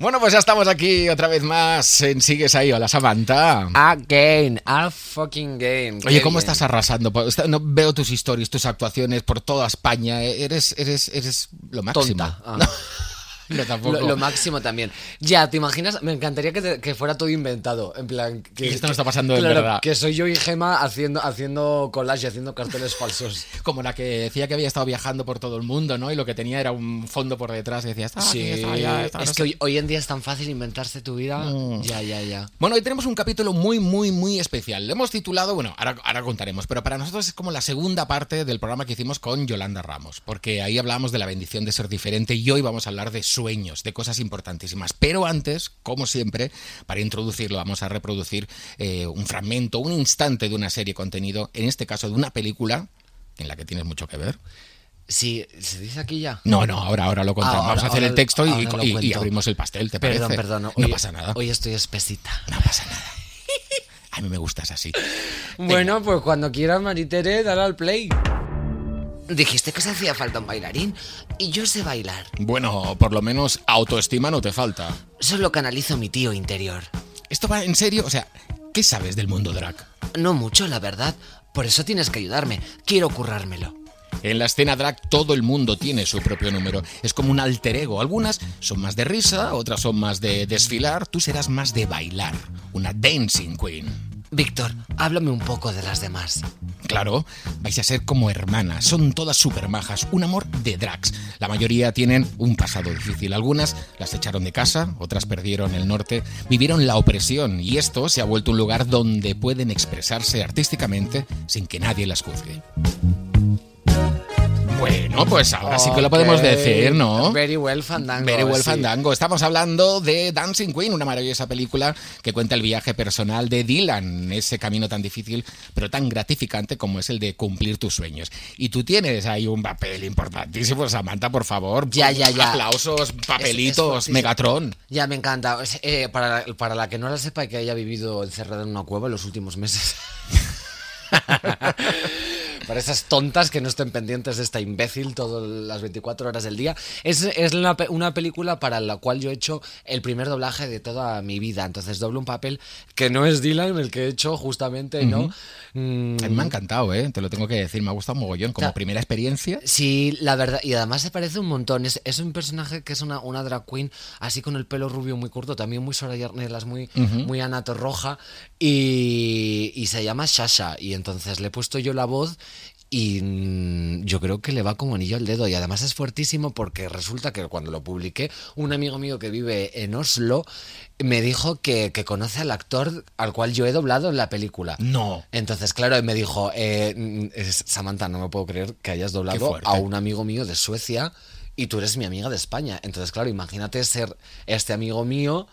Bueno, pues ya estamos aquí otra vez más en Sigues ahí, hola Samantha. Again, a fucking game. Oye, ¿cómo estás arrasando? No, veo tus historias, tus actuaciones por toda España. Eres, eres, eres lo máximo. Tonta. Ah. No, no, tampoco. Lo, lo máximo también. Ya, ¿te imaginas? Me encantaría que, te- que fuera todo inventado. En plan. Que, Y esto no está pasando de claro, verdad. Que soy yo y Gema haciendo, haciendo collage, haciendo carteles falsos. Como la que decía que había estado viajando por todo el mundo, ¿no? Y lo que tenía era un fondo por detrás y decía, está aquí, está allá, está no es sé que hoy, hoy en día es tan fácil inventarse tu vida. Mm. Ya, ya, ya. Bueno, hoy tenemos un capítulo muy, muy, muy especial. Le hemos titulado, bueno, ahora, ahora contaremos, pero para nosotros es como la segunda parte del programa que hicimos con Yolanda Ramos, porque ahí hablábamos de la bendición de ser diferente y hoy vamos a hablar de sueños, de cosas importantísimas. Pero antes, como siempre, para introducirlo, vamos a reproducir eh, un fragmento, un instante de una serie contenido, en este caso de una película en la que tienes mucho que ver. Sí, ¿se dice aquí ya? No, no, ahora, ahora lo contamos. Ah, vamos a ahora- hacer el texto y, y- y abrimos el pastel, ¿te parece? Perdón, perdón. no pasa nada. Hoy estoy espesita. No pasa nada. A mí me gustas así. Bueno, pues cuando quieras, Maritere, dale al play. Dijiste que se hacía falta un bailarín y yo sé bailar. Bueno, por lo menos autoestima no te falta. Solo canalizo mi tío interior. ¿Esto va en serio? O sea, ¿qué sabes del mundo drag? No mucho, la verdad. Por eso tienes que ayudarme. Quiero currármelo. En la escena drag todo el mundo tiene su propio número. Es como un alter ego. Algunas son más de risa, otras son más de desfilar. Tú serás más de bailar. Una dancing queen. Víctor, háblame un poco de las demás. Claro, vais a ser como hermanas, son todas súper majas, un amor de drags. La mayoría tienen un pasado difícil, algunas las echaron de casa, otras perdieron el norte, vivieron la opresión y esto se ha vuelto un lugar donde pueden expresarse artísticamente sin que nadie las juzgue. Bueno, pues ahora sí que lo podemos decir, ¿no? Very well, Fandango. Very well sí. Fandango. Estamos hablando de Dancing Queen, una maravillosa película que cuenta el viaje personal de Dylan, ese camino tan difícil pero tan gratificante como es el de cumplir tus sueños. Y tú tienes ahí un papel importantísimo, Samantha, por favor. Ya, ya, ya. Aplausos, Es- papelitos, es fortísimo. Megatron. Ya, me encanta. Eh, para, la, para la que no la sepa y que haya vivido encerrada en una cueva en los últimos meses. para esas tontas que no estén pendientes de esta imbécil todas las 24 horas del día. Es, es una película para la cual yo he hecho el primer doblaje de toda mi vida. Entonces doblo un papel que no es Dylan el que he hecho justamente, ¿no? Mm, A mí me ha encantado, ¿eh? Te lo tengo que decir, me ha gustado mogollón como primera experiencia. Sí, la verdad, y además se parece un montón. Es, es un personaje que es una, una drag queen, así con el pelo rubio muy corto, también muy Soraya Arnelas, muy, muy Anato Roja, y, y se llama Shasha. Y entonces le he puesto yo la voz y mm, yo creo que le va como anillo al dedo. Y además es fuertísimo porque resulta que cuando lo publiqué, un amigo mío que vive en Oslo me dijo que, que conoce al actor al cual yo he doblado en la película. No. Entonces, claro, me dijo, eh, mm, Samantha, no me puedo creer que hayas doblado a un amigo mío de Suecia y tú eres mi amiga de España. Entonces, claro, imagínate ser este amigo mío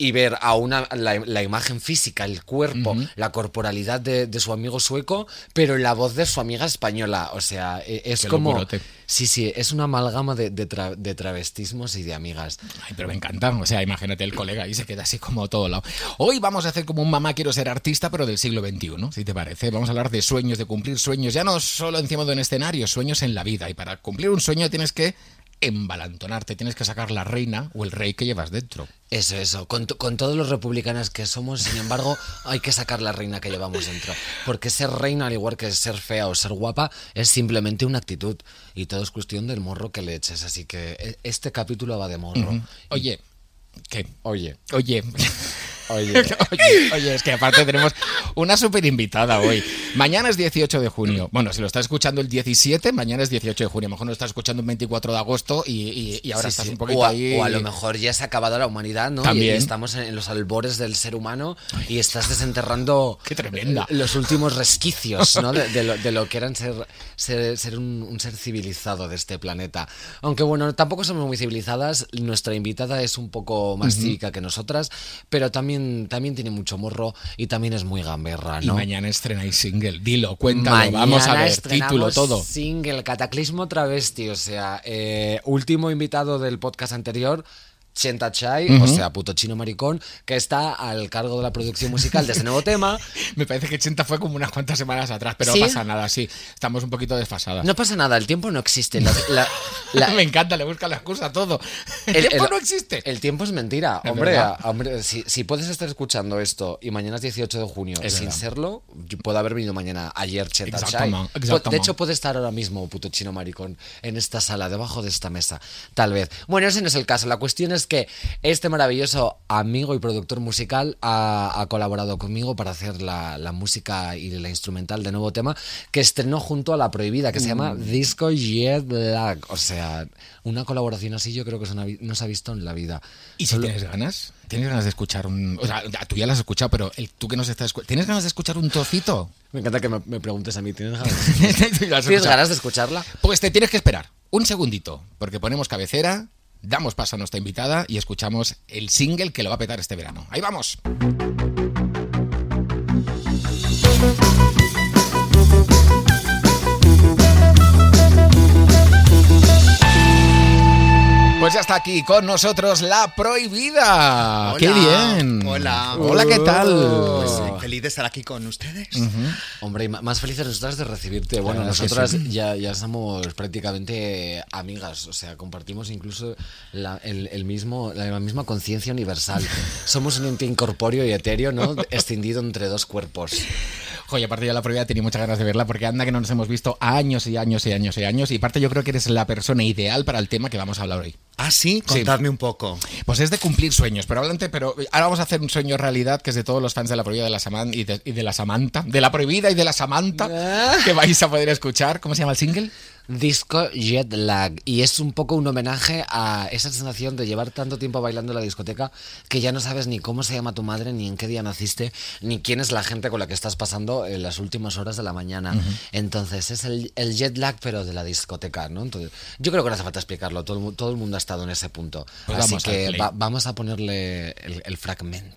y ver a una la, la imagen física, el cuerpo, la corporalidad de, de su amigo sueco, pero en la voz de su amiga española. O sea, e- es Qué como... locurote. Sí, sí, es una amalgama de, de tra- de travestismos y de amigas. Ay, pero me encanta. O sea, imagínate el colega y se queda así como a todo lado. Hoy vamos a hacer como un mamá quiero ser artista, pero del siglo XXI, si te parece. Vamos a hablar de sueños, de cumplir sueños, ya no solo encima de un escenario, sueños en la vida. Y para cumplir un sueño tienes que embalantonarte, tienes que sacar la reina o el rey que llevas dentro. Eso, eso. Con, to- con todos los republicanos que somos, sin embargo, hay que sacar la reina que llevamos dentro. Porque ser reina, al igual que ser fea o ser guapa, es simplemente una actitud. Y todo es cuestión del morro que le eches. Así que e- este capítulo va de morro. Oye, ¿qué? Oye, Oye. Oye. Oye, oye, es que aparte tenemos una súper invitada hoy. Mañana es 18 de junio. Bueno, si lo estás escuchando el 17, mañana es 18 de junio. A lo mejor lo estás escuchando el 24 de agosto y, y- y ahora Sí, estás sí. un poquito o, a, ahí. o a lo mejor ya se ha acabado la humanidad, ¿no? También. Y, estamos en, los albores del ser humano y estás desenterrando Qué tremenda. los últimos resquicios, ¿no? De, de lo, de lo que eran ser, ser, ser un, un ser civilizado de este planeta. Aunque bueno, tampoco somos muy civilizadas. Nuestra invitada es un poco más cívica que nosotras, pero también, también tiene mucho morro y también es muy gamberra, Y ¿no? mañana estrenáis single. Dilo, cuéntalo. Mañana vamos a ver, título, todo. Single, Cataclismo Travesti, o sea, eh, último invitado del podcast anterior, Chenta Chai, o sea, puto chino maricón, que está al cargo de la producción musical de este nuevo tema. Me parece que Chenta fue como unas cuantas semanas atrás, pero ¿Sí? no pasa nada, sí. Estamos un poquito desfasadas. No pasa nada, el tiempo no existe. La- la- la- Me encanta, le busca la excusa a todo. El, El- tiempo el- no existe. El tiempo es mentira. Es hombre, verdad. a- hombre si, si puedes estar escuchando esto y mañana es 18 de junio Es sin verdad. serlo, yo puedo haber venido mañana, ayer, Cheta Chai. Exactamente, Po- exactamente. De hecho, puede estar ahora mismo, puto chino maricón, en esta sala, debajo de esta mesa. Tal vez. Bueno, ese no es el caso. La cuestión es que este maravilloso amigo y productor musical ha, ha colaborado conmigo para hacer la, la música y la instrumental de nuevo tema que estrenó junto a La Prohibida, que se llama Mm. Disco Jet Lag. O sea, una colaboración así yo creo que no se ha visto en la vida. ¿Y si tienes ganas? ¿Tienes ganas de escuchar un.? O sea, tú ya lo has escuchado, pero el, tú que nos estás escuchando. ¿Tienes ganas de escuchar un trocito? Me encanta que me, me preguntes a mí, ¿tienes ganas? ¿Tienes ganas de escucharla? Pues te tienes que esperar un segundito, porque ponemos cabecera, damos paso a nuestra invitada y escuchamos el single que lo va a petar este verano. ¡Ahí vamos! Pues ya está aquí con nosotros la prohibida. Hola. ¡Qué bien! Hola. Hola, ¿qué tal? Pues eh, feliz de estar aquí con ustedes. Hombre, y más felices nosotras de recibirte. Bueno, Claro nosotras sí. ya, ya somos prácticamente amigas, o sea, compartimos incluso la, el, el mismo, la misma conciencia universal. Somos un ente incorpóreo y etéreo, ¿no? Escindido entre dos cuerpos. Joder, aparte yo la prohibida tenía muchas ganas de verla porque anda que no nos hemos visto años y años y años y años. Y aparte yo creo que eres la persona ideal para el tema que vamos a hablar hoy. Ah, sí, contadme un poco. Pues es de cumplir sueños, pero adelante, pero ahora vamos a hacer un sueño realidad que es de todos los fans de la prohibida de la Saman y de, y de la Samantha, de la prohibida y de la Samantha, que vais a poder escuchar. ¿Cómo se llama el single? Disco Jet Lag. Y es un poco un homenaje a esa sensación de llevar tanto tiempo bailando en la discoteca que ya no sabes ni cómo se llama tu madre, ni en qué día naciste, ni quién es la gente con la que estás pasando en las últimas horas de la mañana. Entonces es el, el jet lag, pero de la discoteca, ¿no? Entonces, yo creo que no hace falta explicarlo. Todo todo el mundo ha estado en ese punto. Pues Así vamos que va- vamos a ponerle el, el fragmento.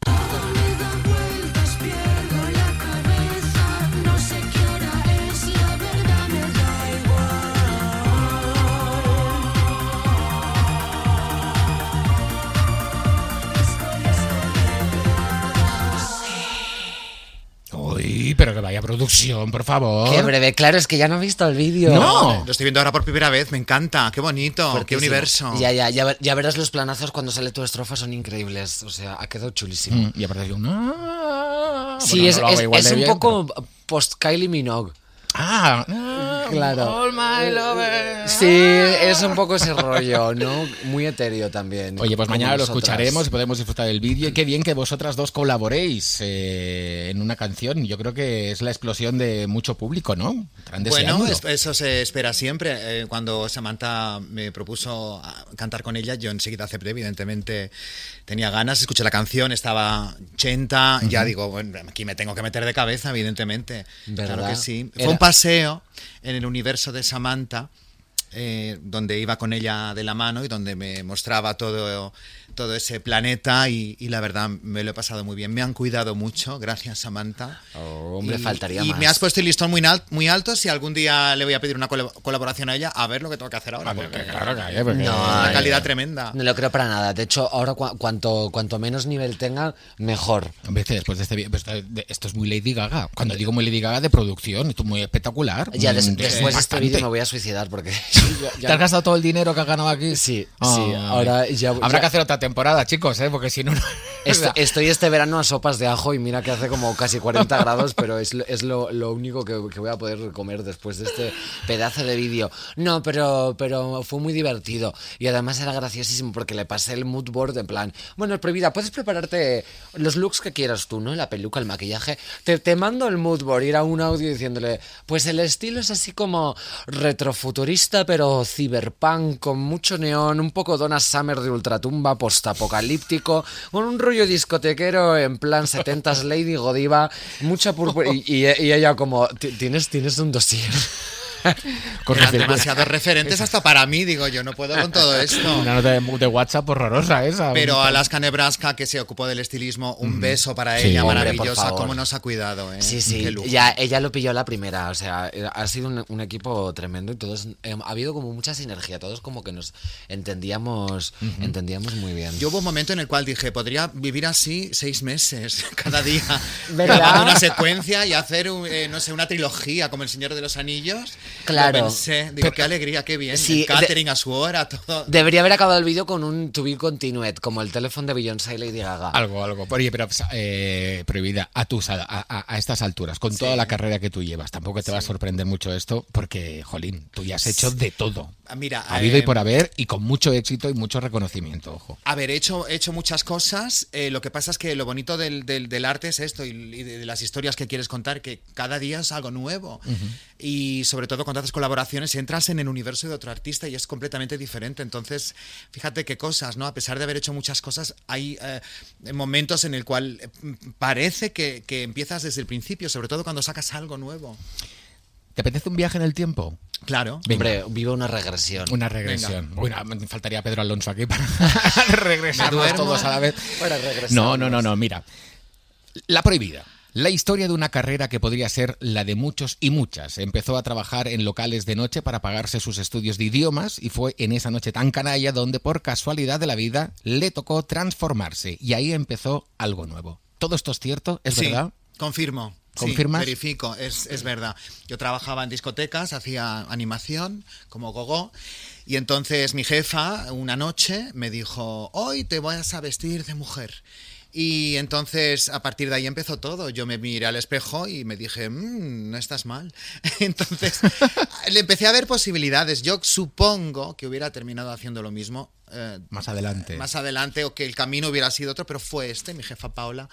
Pero que vaya producción, por favor. Qué breve, claro, es que ya no he visto el vídeo. No. Lo estoy viendo ahora por primera vez, me encanta, qué bonito, qué universo. Ya, ya, ya, ya verás los planazos cuando sale tu estrofa, son increíbles. O sea, ha quedado chulísimo. Mm, Y aparte yo, no. Sí, Bueno, es, no es- igual es un bien, poco post Kylie Minogue. Ah, ah, Claro. All my lover. Sí, es un poco ese rollo, ¿no? Muy etéreo también. Oye, pues mañana lo escucharemos y podemos disfrutar del vídeo. Y qué bien que vosotras dos colaboréis eh, en una canción. Yo creo que es la explosión de mucho público, ¿no? Bueno, eso se espera siempre. Eh, cuando Samantha me propuso cantar con ella, yo enseguida acepté, evidentemente tenía ganas, escuché la canción, estaba chenta, ya digo, bueno, aquí me tengo que meter de cabeza, evidentemente. Claro que sí. Fue un paseo en el universo de Samantha. eh, donde iba con ella de la mano y donde me mostraba todo, todo ese planeta y, y la verdad me lo he pasado muy bien. Me han cuidado mucho, gracias Samantha. Oh, hombre, Y- faltaría y más. me has puesto el listón muy, al- muy alto. Si algún día le voy a pedir una colaboración a ella, a ver lo que tengo que hacer ahora. Ah, porque claro que hay, porque- No, una Ay, calidad tremenda. No lo creo para nada. De hecho, ahora cua- cuanto, cuanto menos nivel tenga, mejor. Hombre, después de este pues, de- esto es muy Lady Gaga. Cuando digo muy Lady Gaga de producción, esto es muy espectacular. Ya des- Mm, después de este vídeo me voy a suicidar porque... ya- ya- ¿Te has gastado todo el dinero que has ganado aquí? Sí, sí, ahora ya- Habrá ya- que hacer otra temporada, chicos, ¿eh? porque si no. no- Estoy, estoy este verano a sopas de ajo y mira que hace como casi 40 grados, pero es, lo- es lo, lo único que, que voy a poder comer después de este pedazo de vídeo. No, pero, pero fue muy divertido y además era graciosísimo porque le pasé el mood board en plan, bueno, prohibida, puedes prepararte los looks que quieras tú, ¿no? La peluca, el maquillaje. Te, te mando el mood board, ir a un audio diciéndole, pues el estilo es así como retrofuturista, pero cyberpunk, con mucho neón, un poco Donna Summer de ultratumba, postapocalíptico, con un rollo discotequero en plan 70s Lady Godiva, mucha púrpura. Y, y- y ella como, "Ti- ¿tienes, tienes un dossier. Con Eran demasiados referentes hasta para mí, digo yo, no puedo con todo esto. Una nota de, de WhatsApp horrorosa esa. Pero Alaska Nebraska, que se ocupó del estilismo, un beso para Sí, ella, hombre, maravillosa. Cómo nos ha cuidado, ¿eh? Sí, sí, ya, ella lo pilló la primera, o sea, ha sido un, un equipo tremendo y todos, eh, ha habido como mucha sinergia, todos como que nos entendíamos, entendíamos muy bien. Yo hubo un momento en el cual dije, podría vivir así seis meses, cada día, ¿Verdad? grabando una secuencia y hacer, un, eh, no sé, una trilogía como El Señor de los Anillos. Claro. Lo pensé, digo, qué alegría, qué bien. Sí, el catering a su hora, todo. Debería haber acabado el vídeo con un to be continued, como el teléfono de Beyoncé y Lady Gaga. Algo, algo. Oye, pero eh, prohibida a tus a, a- a estas alturas, con toda la carrera que tú llevas, tampoco te va a sorprender mucho esto, porque, jolín, tú ya has hecho de todo. Ah, Mira, Ha habido y eh, por haber, y con mucho éxito y mucho reconocimiento, ojo. A ver, he hecho, he hecho muchas cosas. eh, lo que pasa es que lo bonito del, del- del arte es esto y, y de, de las historias que quieres contar, que cada día es algo nuevo. Y sobre todo cuando haces colaboraciones entras en el universo de otro artista y es completamente diferente. Entonces, fíjate qué cosas, ¿no? A pesar de haber hecho muchas cosas, hay eh, momentos en el cual parece que, que empiezas desde el principio, sobre todo cuando sacas algo nuevo. ¿Te apetece un viaje en el tiempo? Claro. Venga. Hombre, vive una regresión. Una regresión. Bueno, me faltaría Pedro Alonso aquí para regresarnos todos a la vez. Para. No, no, no, no, mira. La prohibida. La historia de una carrera que podría ser la de muchos y muchas. Empezó a trabajar en locales de noche para pagarse sus estudios de idiomas y fue en esa noche tan canalla donde por casualidad de la vida le tocó transformarse y ahí empezó algo nuevo. ¿Todo esto es cierto? ¿Es Sí, verdad? Confirmo. Sí, verifico, es, es verdad. Yo trabajaba en discotecas, hacía animación como gogo. Y entonces mi jefa, una noche, me dijo: Hoy te vas a vestir de mujer. Y entonces a partir de ahí empezó todo. Yo me miré al espejo y me dije, "Mm, no estás mal. Entonces le empecé a ver posibilidades. Yo supongo que hubiera terminado haciendo lo mismo. eh, Más adelante. más adelante o que el camino hubiera sido otro, pero fue este, mi jefa Paula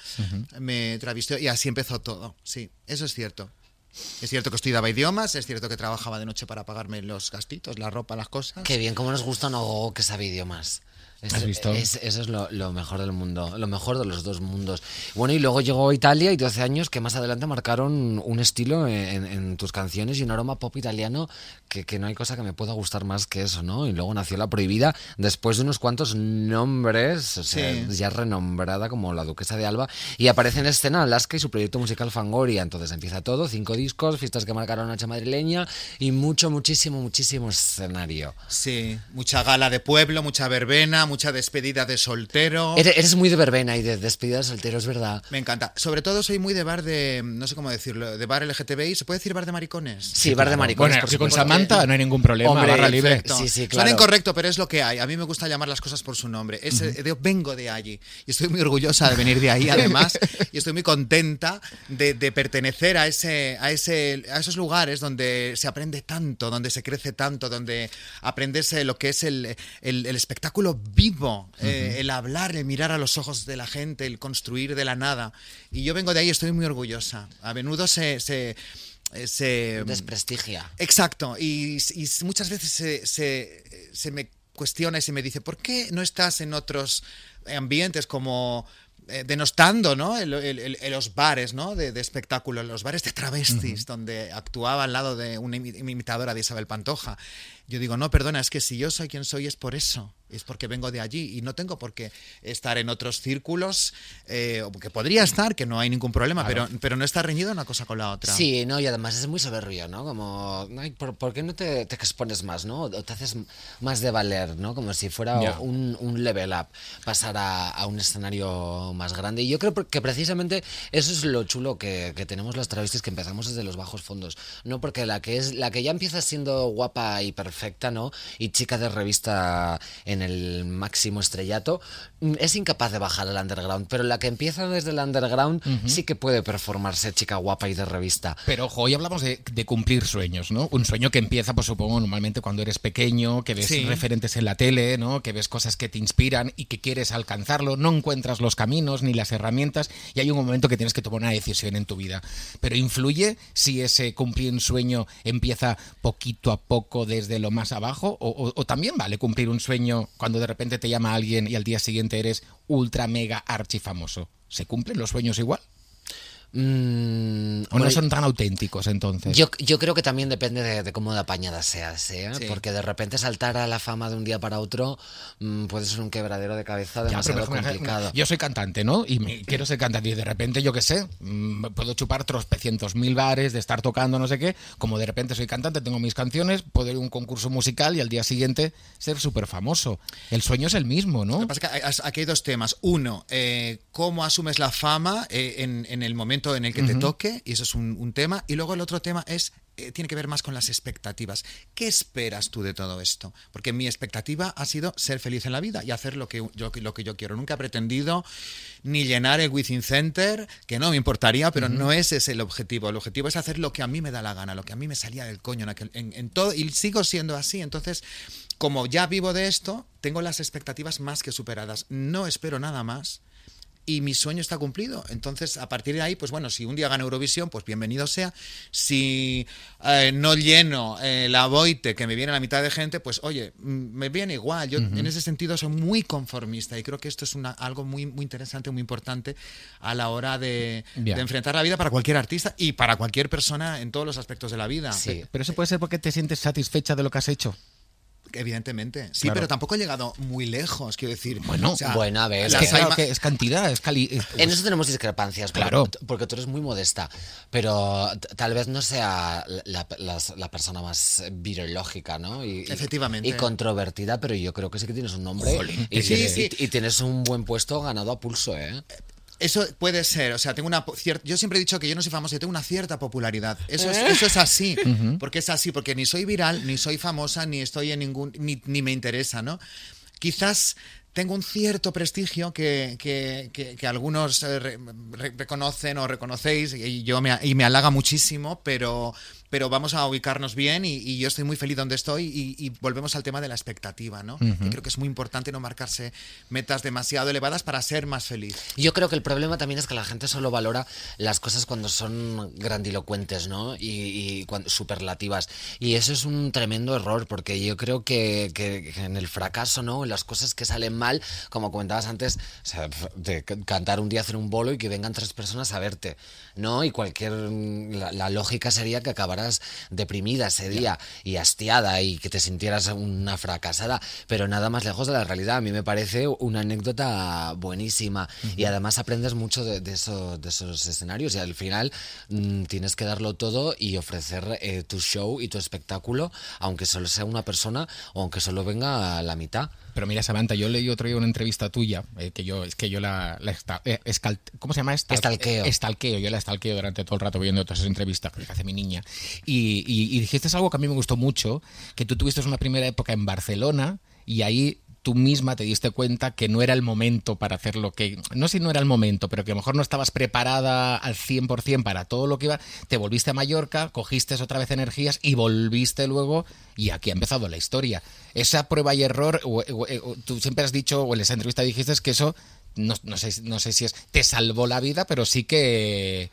me travistió y así empezó todo. Sí, eso es cierto. Es cierto que estudiaba idiomas, es cierto que trabajaba de noche para pagarme los gastitos, la ropa, las cosas. Qué bien, cómo nos gusta Ogogo que sabe idiomas. Es- ¿Has visto? es- eso es lo, lo mejor del mundo, lo mejor de los dos mundos. Bueno, y luego llegó Italia y 12 años que más adelante marcaron un estilo en, en tus canciones y un aroma pop italiano que, que no hay cosa que me pueda gustar más que eso, ¿no? Y luego nació La Prohibida después de unos cuantos nombres, o sea, Sí. ya renombrada como la Duquesa de Alba, y aparece en escena Alaska y su proyecto musical Fangoria. Entonces empieza todo, cinco discos, fiestas que marcaron noche madrileña y mucho, muchísimo, muchísimo escenario. Sí, mucha gala de pueblo, mucha verbena, mucha despedida de soltero. Eres, eres muy de verbena y de despedida de soltero, es verdad. Me encanta. Sobre todo soy muy de bar de, no sé cómo decirlo, de bar LGTBI. ¿Se puede decir bar de maricones? Sí, bar de maricones. Bueno, por si con. Samantha no hay ningún problema, Hombre, barra libre. Sí, sí, Suena claro. incorrecto, pero es lo que hay. A mí me gusta llamar las cosas por su nombre. Es, eh, yo vengo de allí y estoy muy orgullosa de venir de ahí, además, y estoy muy contenta de, de pertenecer a ese, a ese, a esos lugares donde se aprende tanto, donde se crece tanto, donde aprendes eh, lo que es el, el- el espectáculo vivo, eh, el hablar, el mirar a los ojos de la gente, el construir de la nada. Y yo vengo de ahí, estoy muy orgullosa. A menudo se, se, eh, se Desprestigia. Exacto, y, y muchas veces se, se- se me cuestiona y se me dice, ¿por qué no estás en otros ambientes como eh, denostando ¿no? El- el- el- los bares ¿no? de, de espectáculo, los bares de travestis, donde actuaba al lado de una imi- imitadora de Isabel Pantoja? Yo digo, no, perdona, es que si yo soy quien soy es por eso, es porque vengo de allí y no tengo por qué estar en otros círculos, eh, que podría estar, que no hay ningún problema, pero, pero no está reñido una cosa con la otra. Sí, no, y además es muy soberbio, ¿no? Como, ay, ¿por, por qué no te, te expones más, no? O te haces más de valer, ¿no? Como si fuera Ya. un, un level up, pasar a, a un escenario más grande. Y yo creo que precisamente eso es lo chulo que, que tenemos las travestis, que empezamos desde los bajos fondos. No porque la que es la que ya empieza siendo guapa y perfecta, ¿no? Y chica de revista en el máximo estrellato, es incapaz de bajar al underground. Pero la que empieza desde el underground sí que puede performarse chica guapa y de revista. Pero ojo, hoy hablamos de, de cumplir sueños, ¿no? Un sueño que empieza, pues supongo, normalmente cuando eres pequeño, que ves Sí. referentes en la tele, ¿no? Que ves cosas que te inspiran y que quieres alcanzarlo, no encuentras los caminos ni las herramientas y hay un momento que tienes que tomar una decisión en tu vida. Pero influye si ese cumplir un sueño empieza poquito a poco desde lo más abajo o, o- o también vale cumplir un sueño cuando de repente te llama alguien y al día siguiente eres ultra mega archi famoso. ¿Se cumplen los sueños igual? Mm, ¿O no son tan auténticos entonces? Yo, yo creo que también depende de, de cómo de apañada seas, ¿eh? Sí. porque de repente saltar a la fama de un día para otro mm, puede ser un quebradero de cabeza Ya, demasiado ejemplo, complicado. Yo soy cantante, ¿no? Y me- quiero ser cantante. Y de repente, yo qué sé, mm, puedo chupar tropecientos mil bares, de estar tocando no sé qué. Como de repente soy cantante, tengo mis canciones, puedo ir a un concurso musical y al día siguiente ser súper famoso. El sueño es el mismo, Lo ¿no? que pasa es que hay- aquí hay dos temas. Uno, eh, cómo asumes la fama eh, en, en el momento en el que te toque, y eso es un, un tema. Y luego el otro tema es eh, tiene que ver más con las expectativas. ¿Qué esperas tú de todo esto? Porque mi expectativa ha sido ser feliz en la vida y hacer lo que yo, lo que yo quiero. Nunca he pretendido ni llenar el Within Center, que no me importaría, pero no ese es el objetivo. El objetivo es hacer lo que a mí me da la gana, lo que a mí me salía del coño en, aquel- en- en todo, y sigo siendo así. Entonces, como ya vivo de esto, tengo las expectativas más que superadas. No espero nada más y mi sueño está cumplido. Entonces, a partir de ahí, pues bueno, si un día gano Eurovisión, pues bienvenido sea. Si eh, no lleno eh, la boite que me viene la mitad de gente, pues oye, mm, me viene igual. Yo en ese sentido soy muy conformista y creo que esto es una, algo muy, muy interesante, muy importante a la hora de, de enfrentar la vida para cualquier artista y para cualquier persona en todos los aspectos de la vida. Sí. Pero eso puede ser porque te sientes satisfecha de lo que has hecho. Evidentemente, sí, Claro. pero tampoco he llegado muy lejos, quiero decir. Bueno, bueno, a ver, Es las que, hay claro, ma- que es cantidad, es cali. es- En eso tenemos discrepancias, porque, Claro. porque tú eres muy modesta, pero tal vez no sea la, la persona más virológica, ¿no? Y, Efectivamente. Y controvertida, pero yo creo que sí que tienes un nombre y, sí, tienes, sí. y- y tienes un buen puesto ganado a pulso, ¿eh? Eso puede ser, o sea, tengo una po- cier- yo siempre he dicho que yo no soy famoso, yo tengo una cierta popularidad. Eso es, eso es así, porque es así, porque ni soy viral, ni soy famosa, ni estoy en ningún, ni, ni me interesa, ¿no? Quizás tengo un cierto prestigio que, que- que- que algunos eh, re- re- reconocen o reconocéis y yo me, y me halaga muchísimo, pero, pero vamos a ubicarnos bien y, y yo estoy muy feliz donde estoy y, y volvemos al tema de la expectativa, ¿no? Que creo que es muy importante no marcarse metas demasiado elevadas para ser más feliz. Yo creo que el problema también es que la gente solo valora las cosas cuando son grandilocuentes, ¿no? Y, y cuando, superlativas. Y eso es un tremendo error, porque yo creo que, en el fracaso, ¿no? En las cosas que salen mal, como comentabas antes, o sea, de cantar un día, hacer un bolo y que vengan tres personas a verte, ¿no? Y cualquier. La, la lógica sería que acabaras deprimida ese día y hastiada y que te sintieras una fracasada, pero nada más lejos de la realidad. A mí me parece una anécdota buenísima y además aprendes mucho de, de eso- de esos escenarios y al final mm, tienes que darlo todo y ofrecer eh, tu show y tu espectáculo, aunque solo sea una persona o aunque solo venga a la mitad. Pero mira, Samantha, yo leí otro día una entrevista tuya, eh, que yo, es que yo la, la esta- eh, escal- ¿cómo se llama? Estal- Estalqueo. eh, Estalqueo, yo la estalqueo durante todo el rato viendo todas esas entrevistas que hace mi niña. Y, y- y dijiste algo que a mí me gustó mucho, que tú tuviste una primera época en Barcelona y ahí tú misma te diste cuenta que no era el momento para hacer lo que... No sé si no era el momento, pero que a lo mejor no estabas preparada al 100% para todo lo que iba. Te volviste a Mallorca, cogiste otra vez energías y volviste luego y aquí ha empezado la historia. Esa prueba y error, o- o- o- tú siempre has dicho, o en esa entrevista dijiste que eso, no, no sé, no sé si es, te salvó la vida, pero sí que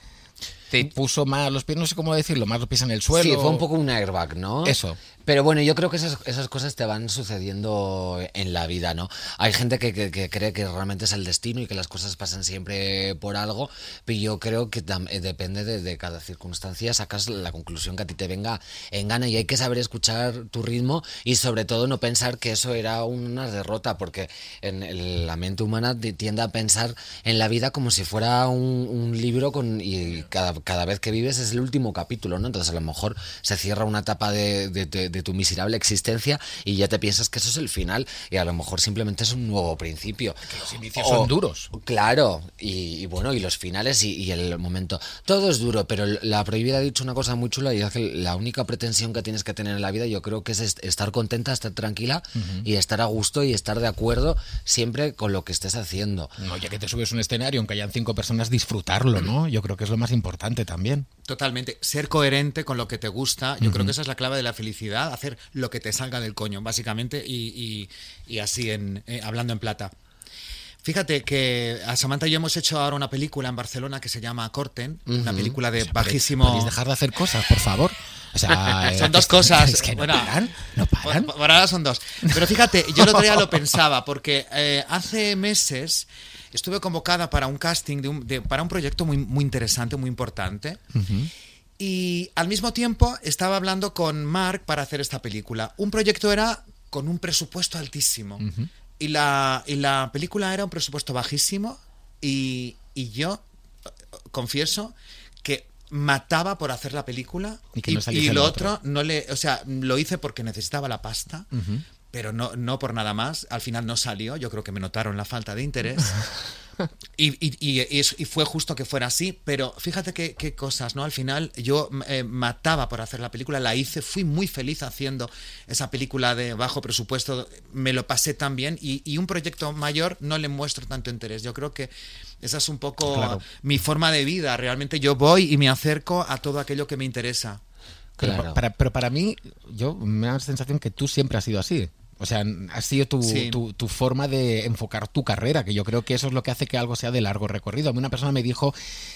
te puso más los pies, no sé cómo decirlo, más los pies en el suelo. Sí, fue un poco un airbag, ¿no? Eso. Pero bueno, yo creo que esas, cosas te van sucediendo en la vida, ¿no? Hay gente que, cree que realmente es el destino y que las cosas pasan siempre por algo, pero yo creo que eh, depende de, de cada circunstancia, sacas la conclusión que a ti te venga en gana y hay que saber escuchar tu ritmo y sobre todo no pensar que eso era una derrota, porque en la mente humana ti- tiende a pensar en la vida como si fuera un, libro con, y cada, vez que vives es el último capítulo, ¿no? Entonces a lo mejor se cierra una etapa de- de tu miserable existencia y ya te piensas que eso es el final y a lo mejor simplemente es un nuevo principio. los inicios son duros. Claro, y, y bueno, y los finales y, y el momento. Todo es duro, pero la prohibida ha dicho una cosa muy chula y es que la única pretensión que tienes que tener en la vida yo creo que es est- estar contenta, estar tranquila y estar a gusto y estar de acuerdo siempre con lo que estés haciendo. No, ya que te subes a un escenario, aunque hayan cinco personas, disfrutarlo, ¿no? Yo creo que es lo más importante también. Totalmente. Ser coherente con lo que te gusta, yo creo que esa es la clave de la felicidad, hacer lo que te salga del coño, básicamente, y, y- y así, en, eh, hablando en plata. Fíjate que a Samantha y yo hemos hecho ahora una película en Barcelona que se llama Corten, una película de bajísimo. ¿Podéis dejar de hacer cosas, por favor? O sea, Son dos cosas. Es que no Bueno, paran, no paran. Por, por ahora son dos. Pero fíjate, yo el otro día lo pensaba, porque eh, hace meses estuve convocada para un casting, de un- de- para un proyecto muy, muy interesante, muy importante. Y al mismo tiempo estaba hablando con Mark para hacer esta película. Un proyecto era con un presupuesto altísimo. y, la, y la película era un presupuesto bajísimo. Y, y yo eh, confieso que mataba por hacer la película Y que no y, lo otro. otro no le o sea lo hice porque necesitaba la pasta pero no no por nada más al final no salió yo creo que me notaron la falta de interés y, y- y- y es- y fue justo que fuera así, pero fíjate qué, qué cosas, ¿no? Al final yo eh, mataba por hacer la película, la hice, fui muy feliz haciendo esa película de bajo presupuesto, me lo pasé tan bien y, y un proyecto mayor no le muestro tanto interés. Yo creo que esa es un poco Claro. mi forma de vida, realmente yo voy y me acerco a todo aquello que me interesa. Pero, Claro. para, pero para mí, yo me da la sensación que tú siempre has sido así. O sea, ha sido tu, Sí. tu, tu forma de enfocar tu carrera, que yo creo que eso es lo que hace que algo sea de largo recorrido. A mí una persona me dijo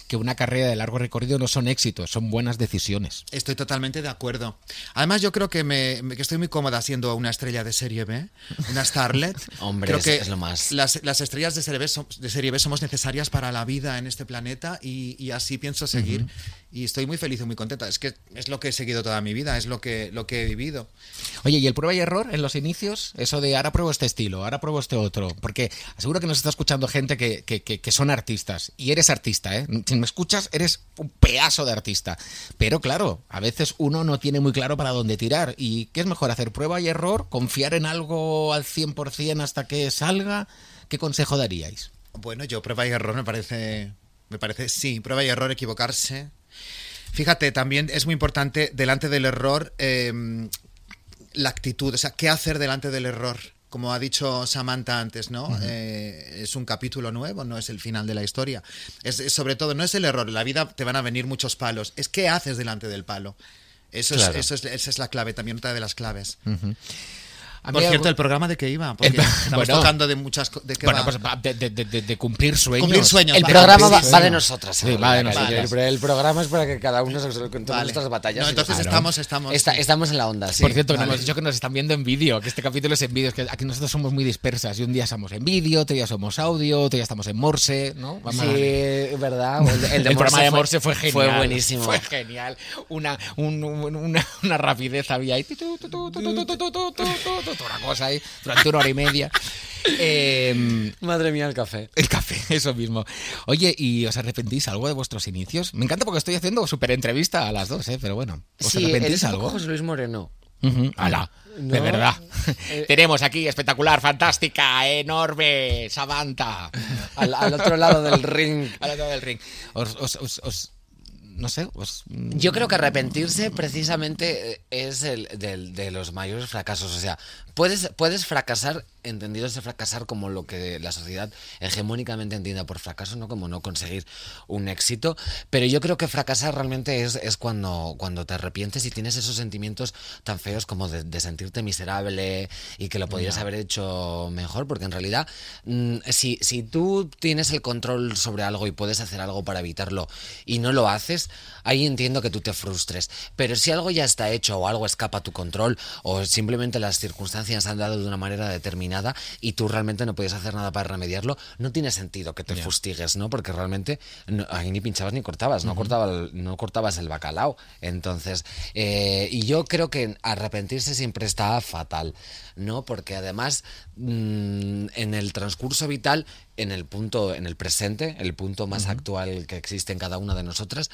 que una carrera de largo recorrido no son éxitos, son buenas decisiones. Estoy totalmente de acuerdo. Además, yo creo que, me, que estoy muy cómoda siendo una estrella de serie B, una starlet. Hombre, creo es- que es lo más. Las, las estrellas de serie, B som- de serie B somos necesarias para la vida en este planeta y, y así pienso seguir. Y estoy muy feliz y muy contenta. Es que es lo que he seguido toda mi vida, es lo que, lo que he vivido. Oye, ¿y el prueba y error en los inicios? Eso de ahora pruebo este estilo, ahora pruebo este otro. Porque aseguro que nos está escuchando gente que, que- que- son artistas. Y eres artista, ¿eh? Si me escuchas, eres un pedazo de artista. Pero claro, a veces uno no tiene muy claro para dónde tirar. ¿Y qué es mejor? ¿Hacer prueba y error? ¿Confiar en algo al 100% hasta que salga? ¿Qué consejo daríais? Bueno, yo prueba y error me parece, me parece, sí, prueba y error, equivocarse. Fíjate, también es muy importante delante del error eh, la actitud, o sea, qué hacer delante del error. Como ha dicho Samantha antes, ¿no? Eh, es un capítulo nuevo, no es el final de la historia. Es, es sobre todo, no es el error, en la vida te van a venir muchos palos, es qué haces delante del palo. Eso, Claro. es, eso es, esa es la clave, también otra de las claves. A Por cierto, el programa de qué iba, porque El- estamos bueno. tocando de muchas de qué Bueno, va? pues de, de- de- de cumplir sueños. Cumplir sueños. El programa va, sí, sí, va sí. de nosotras. Sí, va de nosotras. El, el programa es para que cada uno se contemos Vale. nuestras batallas. No, entonces estamos, estamos. Está- estamos en la onda, sí. Por cierto, que no Vale. hemos dicho que nos están viendo en vídeo, que este capítulo es en vídeo, es que aquí nosotros somos muy dispersas y un día somos en vídeo, otro día somos audio, otro día estamos en Morse, ¿no? Vamos a- Sí, verdad. El, el programa de Morse fue genial. Fue buenísimo. Fue genial. Una, un- un- una, una rapidez había ahí toda una cosa ahí durante una hora y media. Em, Madre mía, el café. El café, eso mismo. Oye, ¿y os arrepentís algo de vuestros inicios? Me encanta porque estoy haciendo súper entrevista a las dos, ¿eh? pero bueno. ¿Os arrepentís algo? José Luis Moreno. Uh -huh. Ala, de verdad. Eh, Tenemos aquí espectacular, fantástica, enorme, Samantha. Al, otro lado del ring. al otro lado del ring. Os, no sé, os... Yo creo que arrepentirse precisamente eh, es el del- de los mayores fracasos. O sea, puedes, puedes fracasar, entendido ese fracasar como lo que la sociedad hegemónicamente entiende por fracaso, no como no conseguir un éxito. Pero yo creo que fracasar realmente es, es cuando, cuando te arrepientes y tienes esos sentimientos tan feos como de, de sentirte miserable y que lo podrías haber hecho mejor, porque en realidad, mm, si, si tú tienes el control sobre algo y puedes hacer algo para evitarlo y no lo haces, ahí entiendo que tú te frustres. Pero si algo ya está hecho o algo escapa a tu control o simplemente las circunstancias han dado de una manera determinada y tú realmente no puedes hacer nada para remediarlo, no tiene sentido que te fustigues, ¿no? Porque realmente no- ahí ni pinchabas ni cortabas, no, cortaba no cortabas el bacalao. Entonces, eh, y yo creo que arrepentirse siempre está fatal, ¿no? Porque además, mm, en el transcurso vital, en el punto, en el presente, el punto más actual que existe en cada una de nosotras,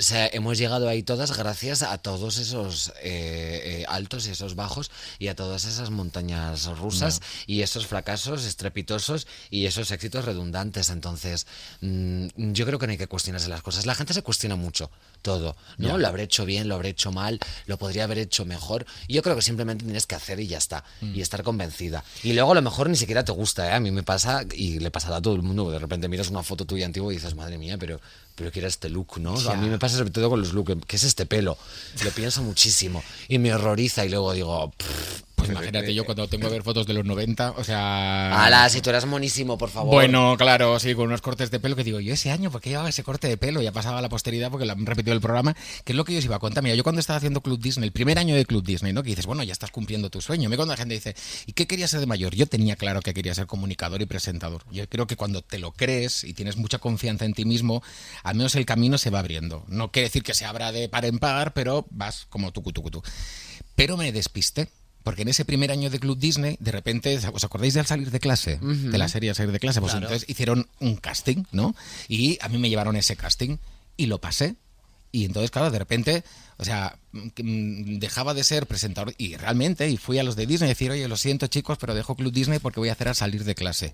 o sea, hemos llegado ahí todas gracias a todos esos eh, eh, altos y esos bajos y a todas esas montañas rusas y esos fracasos estrepitosos y esos éxitos redundantes. Entonces, mm, yo creo que no hay que cuestionarse las cosas. La gente se cuestiona mucho todo, ¿no? Lo habré hecho bien, lo habré hecho mal, lo podría haber hecho mejor. Yo creo que simplemente tienes que hacer y ya está. Y estar convencida. Y luego a lo mejor ni siquiera te gusta, ¿eh? A mí me pasa y le pasará a todo el mundo. De repente miras una foto tuya antigua y dices, madre mía, pero pero que era este look, ¿no? A mí me pasa sobre todo con los looks, ¿qué es este pelo? Lo pienso muchísimo y me horroriza y luego digo, "Pff, Pues imagínate yo cuando tengo que ver fotos de los 90, o sea... Ala, si tú eras monísimo, por favor. Bueno, claro, sí, con unos cortes de pelo que digo, yo ese año, ¿por qué llevaba ese corte de pelo? Ya pasaba a la posteridad porque lo han repetido el programa, que es lo que yo os iba a contar. Mira, yo cuando estaba haciendo Club Disney, el primer año de Club Disney, ¿no? Que dices, bueno, ya estás cumpliendo tu sueño. Me cuando la gente dice, ¿y qué querías ser de mayor? Yo tenía claro que quería ser comunicador y presentador. Yo creo que cuando te lo crees y tienes mucha confianza en ti mismo, al menos el camino se va abriendo. No quiere decir que se abra de par en par, pero vas como tú, tú, tú. Pero me despisté. Porque en ese primer año de Club Disney, de repente, ¿os acordáis de Al salir de clase? De la serie Al salir de clase. Pues Claro. entonces hicieron un casting, ¿no? Y a mí me llevaron ese casting y lo pasé. Y entonces, claro, de repente, o sea, mm, dejaba de ser presentador y realmente, y fui a los de Disney a decir, oye, lo siento chicos, pero dejo Club Disney porque voy a hacer al salir de clase.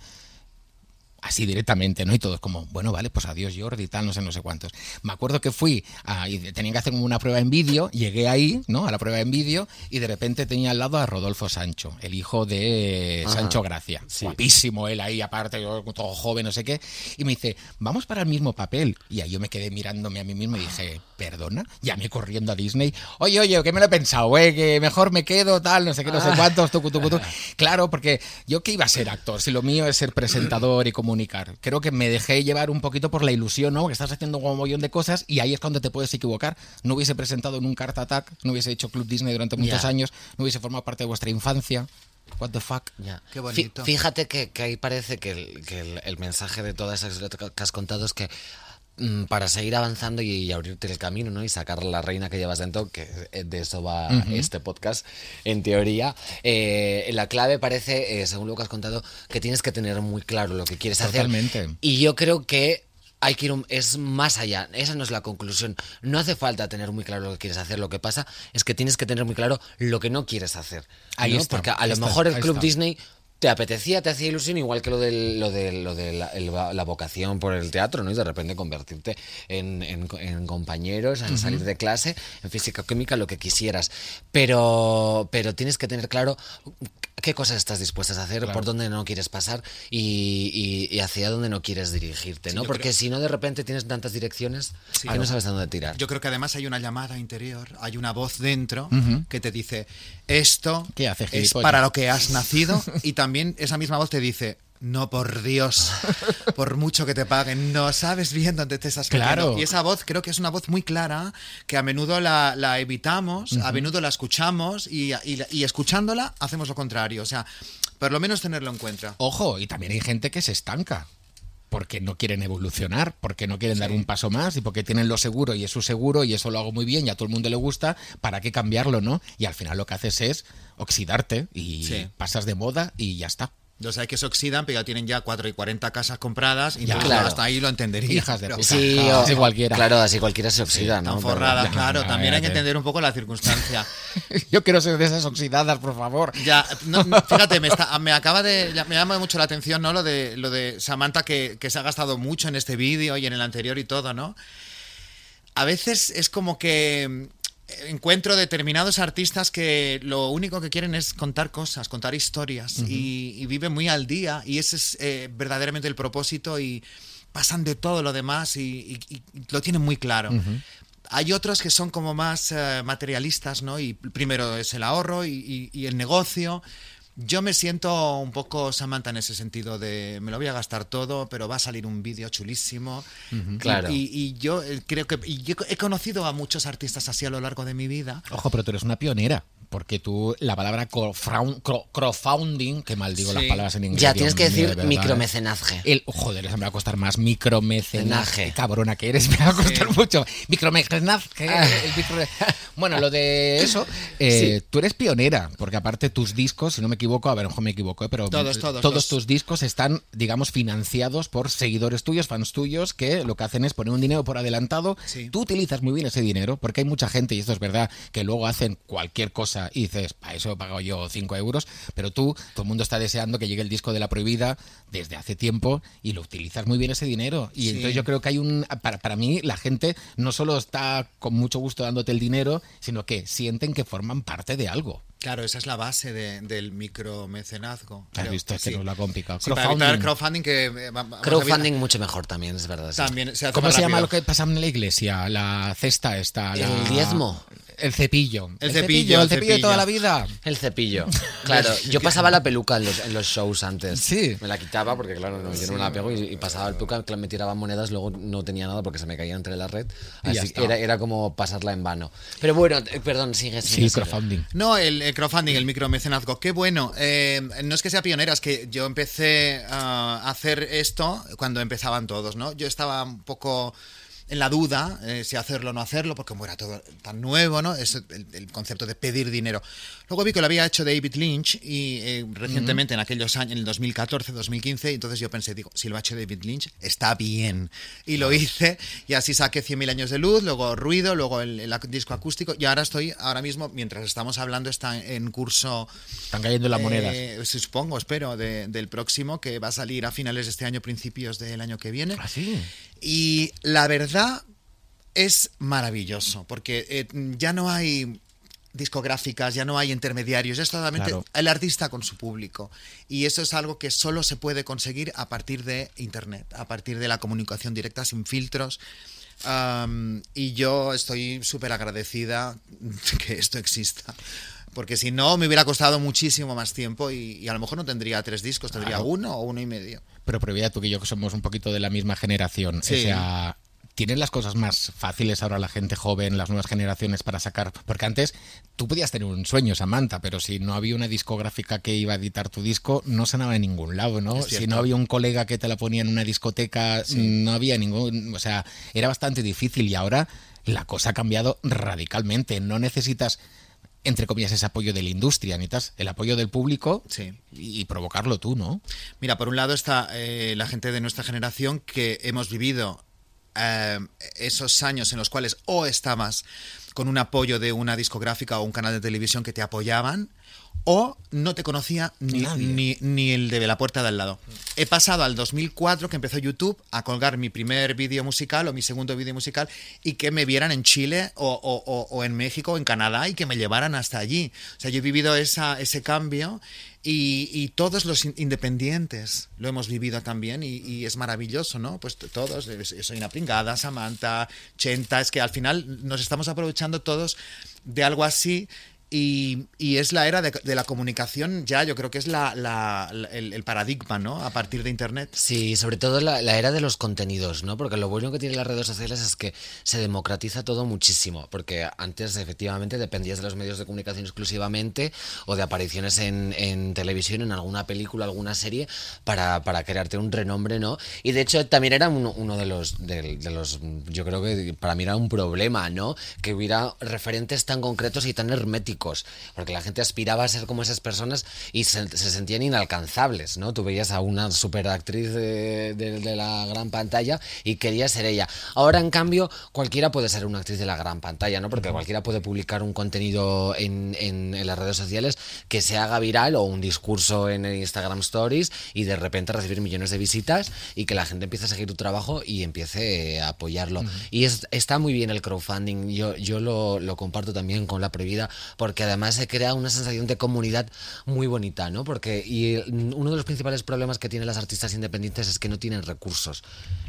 Así directamente, ¿no? Y todos como, bueno, vale, pues adiós Jordi tal, no sé, no sé cuántos. Me acuerdo que fui a, y tenían que hacer como una prueba en vídeo, llegué ahí, ¿no? A la prueba en vídeo y de repente tenía al lado a Rodolfo Sancho, el hijo de Ajá. Sancho Gracia. Sí. Guapísimo él ahí, aparte, yo todo joven, no sé qué. Y me dice, vamos para el mismo papel. Y ahí yo me quedé mirándome a mí mismo y dije, ¿perdona? Llamé corriendo a Disney. Oye, oye, que me lo he pensado, eh, que mejor me quedo, tal, no sé qué, no sé cuántos, tucu, tucu, tucu. Claro, porque yo que iba a ser actor, si lo mío es ser presentador y comunicar. Creo que me dejé llevar un poquito por la ilusión, ¿no? Que estás haciendo un montón de cosas y ahí es cuando te puedes equivocar. No hubiese presentado en un Cart Attack, no hubiese hecho Club Disney durante muchos años, no hubiese formado parte de vuestra infancia. What the fuck? Qué bonito. Fíjate que, que ahí parece que, el, que el- el mensaje de toda esa historia que has contado es que para seguir avanzando y, abrirte el camino, ¿no? Y sacar la reina que llevas dentro, que eh, de eso va este podcast, en teoría. eh, la clave parece, eh, según lo que has contado, que tienes que tener muy claro lo que quieres Totalmente. hacer. Y yo creo que hay que ir un- es más allá. Esa no es la conclusión. No hace falta tener muy claro lo que quieres hacer. Lo que pasa es que tienes que tener muy claro lo que no quieres hacer. Ahí ¿no? está, Porque a lo está, mejor el Club está. Disney te apetecía, te hacía ilusión, igual que lo de, lo de, lo de la, el- la vocación por el teatro, ¿no? Y de repente convertirte en, en- en compañeros, en salir de clase, en física química, lo que quisieras. Pero, pero tienes que tener claro qué cosas estás dispuestas a hacer, Claro. por dónde no quieres pasar y, y- y hacia dónde no quieres dirigirte, ¿no? Porque creo- si no, de repente tienes tantas direcciones Sí. que no sabes a dónde tirar. Yo creo que además hay una llamada interior, hay una voz dentro que te dice, esto ¿Qué hace, es para lo que has nacido y también esa misma voz te dice, no, por Dios, por mucho que te paguen, no sabes bien dónde te estás metiendo". Claro. Y esa voz creo que es una voz muy clara, que a menudo la, la evitamos, a menudo la escuchamos y, y- y escuchándola hacemos lo contrario. O sea, por lo menos tenerlo en cuenta. Ojo, y también hay gente que se estanca. Porque no quieren evolucionar, porque no quieren dar un paso más y porque tienen lo seguro y es su seguro y eso lo hago muy bien y a todo el mundo le gusta, ¿para qué cambiarlo, no? Y al final lo que haces es oxidarte y Sí. pasas de moda y ya está. Los hay que se oxidan, pero ya tienen ya 4 y 40 casas compradas y Ya. Claro. hasta ahí lo entendería. Hijas de puta. Sí, Ah, o- así cualquiera. Claro, así cualquiera se oxida, ¿no? Tan Pero- forradas, claro. También hay que entender un poco la circunstancia. Yo quiero ser de esas oxidadas, por favor. Ya, no, no, fíjate, me, está- me acaba de. ya- Me llama mucho la atención, ¿no? Lo de, lo de Samantha, que, que se ha gastado mucho en este vídeo y en el anterior y todo, ¿no? A veces es como que encuentro determinados artistas que lo único que quieren es contar cosas, contar historias y, y viven muy al día y ese es eh, verdaderamente el propósito y pasan de todo lo demás y, y- y lo tienen muy claro. Hay otros que son como más eh, materialistas, ¿no? Y primero es el ahorro y el negocio. Yo me siento un poco Samantha en ese sentido de me lo voy a gastar todo, pero va a salir un vídeo chulísimo. Y- Claro. Y, y yo eh, creo que y yo he conocido a muchos artistas así a lo largo de mi vida. Ojo, pero tú eres una pionera. Porque tú, la palabra crowdfund- cro- crowdfunding, que mal digo Sí. las palabras en inglés. Ya, tienes que decir de verdad, ¿eh? micromecenazgue. El, joder, eso me va a costar más. Micromecenazgue. Menaje. Cabrona que eres, me va a costar mucho. Micromecenazgue. el micro- Bueno, lo de eso, eh, tú eres pionera, porque aparte tus discos, si no me equivoco, a ver, ojo, me equivoco, eh, pero Todos, todos, los- tus discos están, digamos, financiados por seguidores tuyos, fans tuyos, que lo que hacen es poner un dinero por adelantado. Sí. Tú utilizas muy bien ese dinero, porque hay mucha gente, y esto es verdad, que luego hacen cualquier cosa y dices, para eso he pagado yo 5 euros, pero tú, todo el mundo está deseando que llegue el disco de la prohibida desde hace tiempo y lo utilizas muy bien ese dinero. Y Sí. entonces yo creo que hay un, para, para mí, la gente no solo está con mucho gusto dándote el dinero, sino que sienten que forman parte de algo. Claro, esa es la base de- del micromecenazgo. Has visto es que Sí. nos lo ha complicado. Sí, para evitar crowdfunding que eh, a Crowdfunding evitar- mucho mejor también, es verdad. sí. también se hace ¿Cómo se llama rápido. lo que pasa en la iglesia? La cesta esta. la- El diezmo. El cepillo. El cepillo, el el cepillo de toda cepillo. la vida. El cepillo. Claro, yo pasaba la peluca en los, en los shows antes. Sí. Me la quitaba porque, claro, no, yo no me la pego y, y pasaba el peluca, me tiraban monedas, luego no tenía nada porque se me caía entre la red. Así que era, era como pasarla en vano. Pero bueno, eh, perdón, sigue, sigue. Sí, sigue. crowdfunding. No, el, el crowdfunding, el micromecenazgo, qué bueno. Eh, no es que sea pionera, es que yo empecé a hacer esto cuando empezaban todos, ¿no? Yo estaba un poco en la duda eh, si hacerlo o no hacerlo, porque como era todo tan nuevo, ¿no? Es el concepto de pedir dinero. Luego vi que lo había hecho David Lynch y eh, recientemente en aquellos años, en el 2014, 2015, y entonces yo pensé, digo, si lo ha hecho David Lynch, está bien. Y lo hice, y así saqué 100.000 años de luz, luego ruido, luego el, disco acústico, y ahora estoy, ahora mismo, mientras estamos hablando, está en curso Están cayendo las monedas. eh, supongo, espero, de- del próximo, que va a salir a finales de este año, principios del año que viene. ¿Ah, sí? Y la verdad es maravilloso, porque eh, ya no hay discográficas, ya no hay intermediarios, es totalmente Claro. el artista con su público. Y eso es algo que solo se puede conseguir a partir de Internet, a partir de la comunicación directa, sin filtros. Y yo estoy súper agradecida que esto exista. Porque si no, me hubiera costado muchísimo más tiempo y, y a lo mejor no tendría tres discos, tendría Claro. uno o uno y medio. Pero previa tú que yo que somos un poquito de la misma generación. Sí. O sea, tienen las cosas más fáciles ahora la gente joven, las nuevas generaciones para sacar. Porque antes tú podías tener un sueño, Samantha, pero si no había una discográfica que iba a editar tu disco, no sonaba en ningún lado, ¿no? Si no había un colega que te la ponía en una discoteca, no había ningún. O sea, era bastante difícil y ahora la cosa ha cambiado radicalmente. No necesitas. Entre comillas, ese apoyo de la industria, necesitas el apoyo del público Sí. y provocarlo tú, ¿no? Mira, por un lado está eh, la gente de nuestra generación que hemos vivido eh, esos años en los cuales o estabas con un apoyo de una discográfica o un canal de televisión que te apoyaban o no te conocía ni, ni, ni el de la puerta de al lado. He pasado al 2004 que empezó YouTube a colgar mi primer vídeo musical o mi segundo vídeo musical y que me vieran en Chile o, o- o- o en México o en Canadá y que me llevaran hasta allí. O sea, yo he vivido esa, ese cambio y, y todos los in- independientes lo hemos vivido también y, y es maravilloso, ¿no? Pues todos, eh, soy una pringada, Samantha, Chenta, es que al final nos estamos aprovechando todos de algo así y, y es la era de, de la comunicación ya, yo creo que es la, el, paradigma, ¿no? A partir de Internet. Sí, sobre todo la, era de los contenidos, ¿no? Porque lo bueno que tienen las redes sociales es que se democratiza todo muchísimo. Porque antes, efectivamente, dependías de los medios de comunicación exclusivamente o de apariciones en, en televisión, en alguna película, alguna serie, para, para crearte un renombre, ¿no? Y de hecho, también era uno, uno de los, de los. Yo creo que para mí era un problema, ¿no? Que hubiera referentes tan concretos y tan herméticos. Porque la gente aspiraba a ser como esas personas y se, se sentían inalcanzables, ¿no? Tú veías a una superactriz de, de, de la gran pantalla y querías ser ella. Ahora, en cambio, cualquiera puede ser una actriz de la gran pantalla, ¿no? Porque cualquiera puede publicar un contenido en, en- en las redes sociales que se haga viral o un discurso en Instagram Stories y de repente recibir millones de visitas y que la gente empiece a seguir tu trabajo y empiece a apoyarlo. Y es- está muy bien el crowdfunding. Yo, yo lo, lo comparto también con la prohibida porque además se crea una sensación de comunidad muy bonita, ¿no? Porque y uno de los principales problemas que tienen las artistas independientes es que no tienen recursos.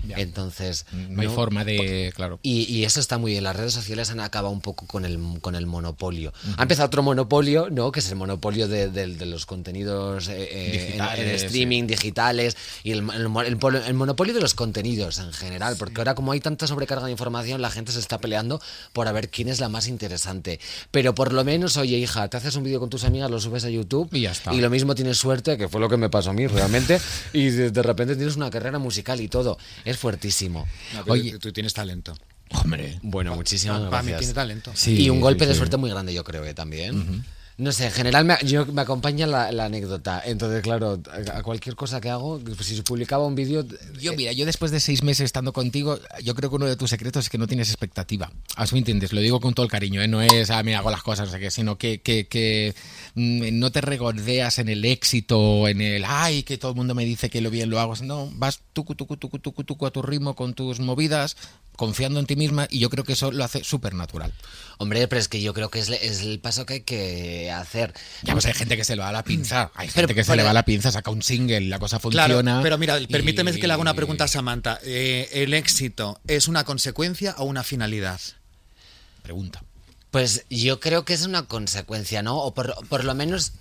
Ya. Entonces, No hay forma de. Claro. y, y eso está muy bien. Las redes sociales han acabado un poco con el, con el monopolio. Ha empezado otro monopolio, ¿no? Que es el monopolio de, de- de los contenidos eh, eh, en- streaming, digitales, y el, el mo- el polo- el monopolio de los contenidos en general. Porque ahora, como hay tanta sobrecarga de información, la gente se está peleando por a ver quién es la más interesante. Pero por lo menos, oye, hija, te haces un vídeo con tus amigas, lo subes a YouTube Y ya está. y lo mismo tienes suerte, que fue lo que me pasó a mí realmente, y de, de repente tienes una carrera musical y todo. Es fuertísimo. No, Oye. tú, tienes talento. Hombre. Bueno, muchísimas Para mí gracias. tiene talento. Sí, y un golpe sí, de suerte muy grande, yo creo que también. No sé, en general me, yo, me acompaña la, la anécdota. Entonces, claro, a, a cualquier cosa que hago, pues, si se publicaba un vídeo. Yo, eh, mira, yo después de seis meses estando contigo, yo creo que uno de tus secretos es que no tienes expectativa. Así me entiendes, lo digo con todo el cariño, ¿eh? no es, ah, mira, hago las cosas, no sé qué, sino que, que, que, mm, no te regodeas en el éxito, en el, ay, que todo el mundo me dice que lo bien lo hago. No, vas tucu, tucu, tucu, tucu, tucu a tu ritmo con tus movidas, confiando en ti misma, y yo creo que eso lo hace súper natural. Hombre, pero es que yo creo que es, el paso que hay que hacer. Ya pues hay gente que se le va a la pinza, hay gente Pero, que se le va a la pinza, saca un single, la cosa funciona. Claro, pero mira, permíteme y- que le haga una pregunta a Samantha. Eh, ¿El éxito es una consecuencia o una finalidad? Pregunta. Pues yo creo que es una consecuencia, ¿no? O por, por lo menos.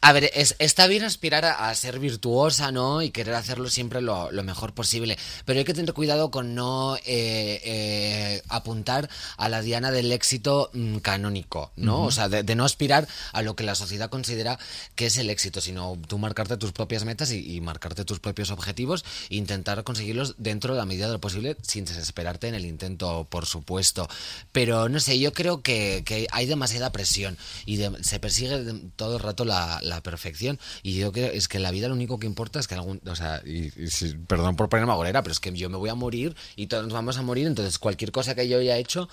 A ver, es- está bien aspirar a, a ser virtuosa, ¿no? Y querer hacerlo siempre lo, lo mejor posible. Pero hay que tener cuidado con no eh, eh, apuntar a la diana del éxito mm, canónico, ¿no? O sea, de, de no aspirar a lo que la sociedad considera que es el éxito, sino tú marcarte tus propias metas y, y marcarte tus propios objetivos e intentar conseguirlos dentro de la medida de lo posible sin desesperarte en el intento, por supuesto. Pero no sé, yo creo que, que hay demasiada presión y de- se persigue todo el rato la, la perfección. Y yo creo es que en la vida lo único que importa es que algún. O sea, y, perdón por ponerme agorera, pero es que yo me voy a morir y todos nos vamos a morir, entonces cualquier cosa que yo haya hecho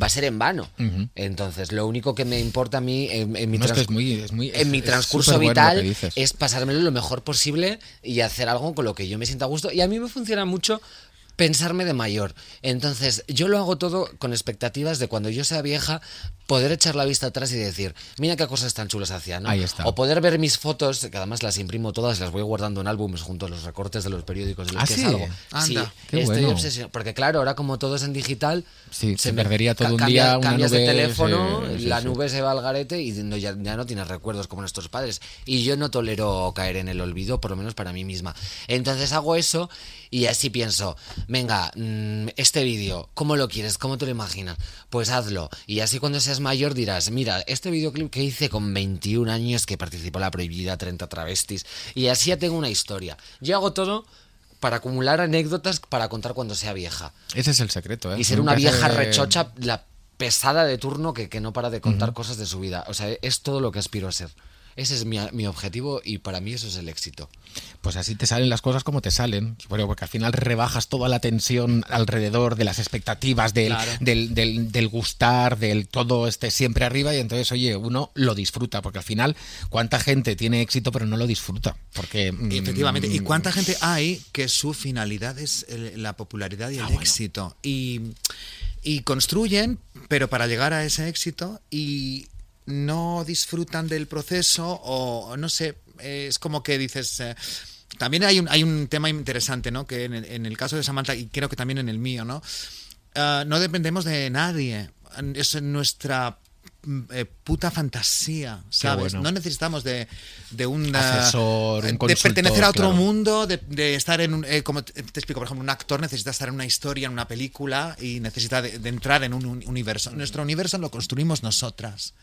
va a ser en vano. Entonces, lo único que me importa a mí en, en mi, No, es que trans- es muy- es muy- en mi es- es transcurso vital es pasármelo lo mejor posible y hacer algo con lo que yo me sienta a gusto. Y a mí me funciona mucho pensarme de mayor. Entonces, yo lo hago todo con expectativas de cuando yo sea vieja, poder echar la vista atrás y decir, mira qué cosas tan chulas hacía, ¿no? Ahí está. O poder ver mis fotos, que además las imprimo todas, las voy guardando en álbumes junto a los recortes de los periódicos de los ¿Ah, que sí? salgo. Anda, sí, qué estoy bueno. obsesionado. Porque claro, ahora como todo es en digital, Sí, se me- perdería todo un cambia- día una cambias de teléfono, sí, la sí. nube se va al garete y no- ya, ya no tienes recuerdos como nuestros padres. Y yo no tolero caer en el olvido, por lo menos para mí misma. Entonces hago eso y así pienso, venga, mm, este vídeo, ¿cómo lo quieres? ¿Cómo te lo imaginas? Pues hazlo. Y así cuando seas mayor dirás, mira, este videoclip que hice con 21 años que participó en la prohibida 30 travestis. Y así ya tengo una historia. Yo hago todo para acumular anécdotas para contar cuando sea vieja. Ese es el secreto, ¿eh? Y ser Nunca una vieja se- rechocha, la pesada de turno que, que no para de contar cosas de su vida. O sea, es todo lo que aspiro a ser. Ese es mi, mi objetivo y para mí eso es el éxito. Pues así te salen las cosas como te salen. Bueno, porque al final rebajas toda la tensión alrededor de las expectativas, del, Claro. del, del- del gustar, del todo este siempre arriba. Y entonces, oye, uno lo disfruta. Porque al final, ¿cuánta gente tiene éxito pero no lo disfruta? Porque. mm, Efectivamente. ¿Y cuánta gente hay que su finalidad es el- la popularidad y el éxito? Y, y construyen, pero para llegar a ese éxito y no disfrutan del proceso o no sé, eh, es como que dices... eh, también hay un, hay un tema interesante, ¿no? Que en el, en el caso de Samantha, y creo que también en el mío, ¿no? Ah, no dependemos de nadie. Es nuestra mm, eh, puta fantasía, ¿sabes? bueno. No necesitamos de, de un Asesor, un de pertenecer a otro claro. mundo, de, de estar en un, eh, como te, te explico, por ejemplo, un actor necesita estar en una historia, en una película y necesita de, de entrar en un, un universo. Nuestro universo lo construimos nosotras.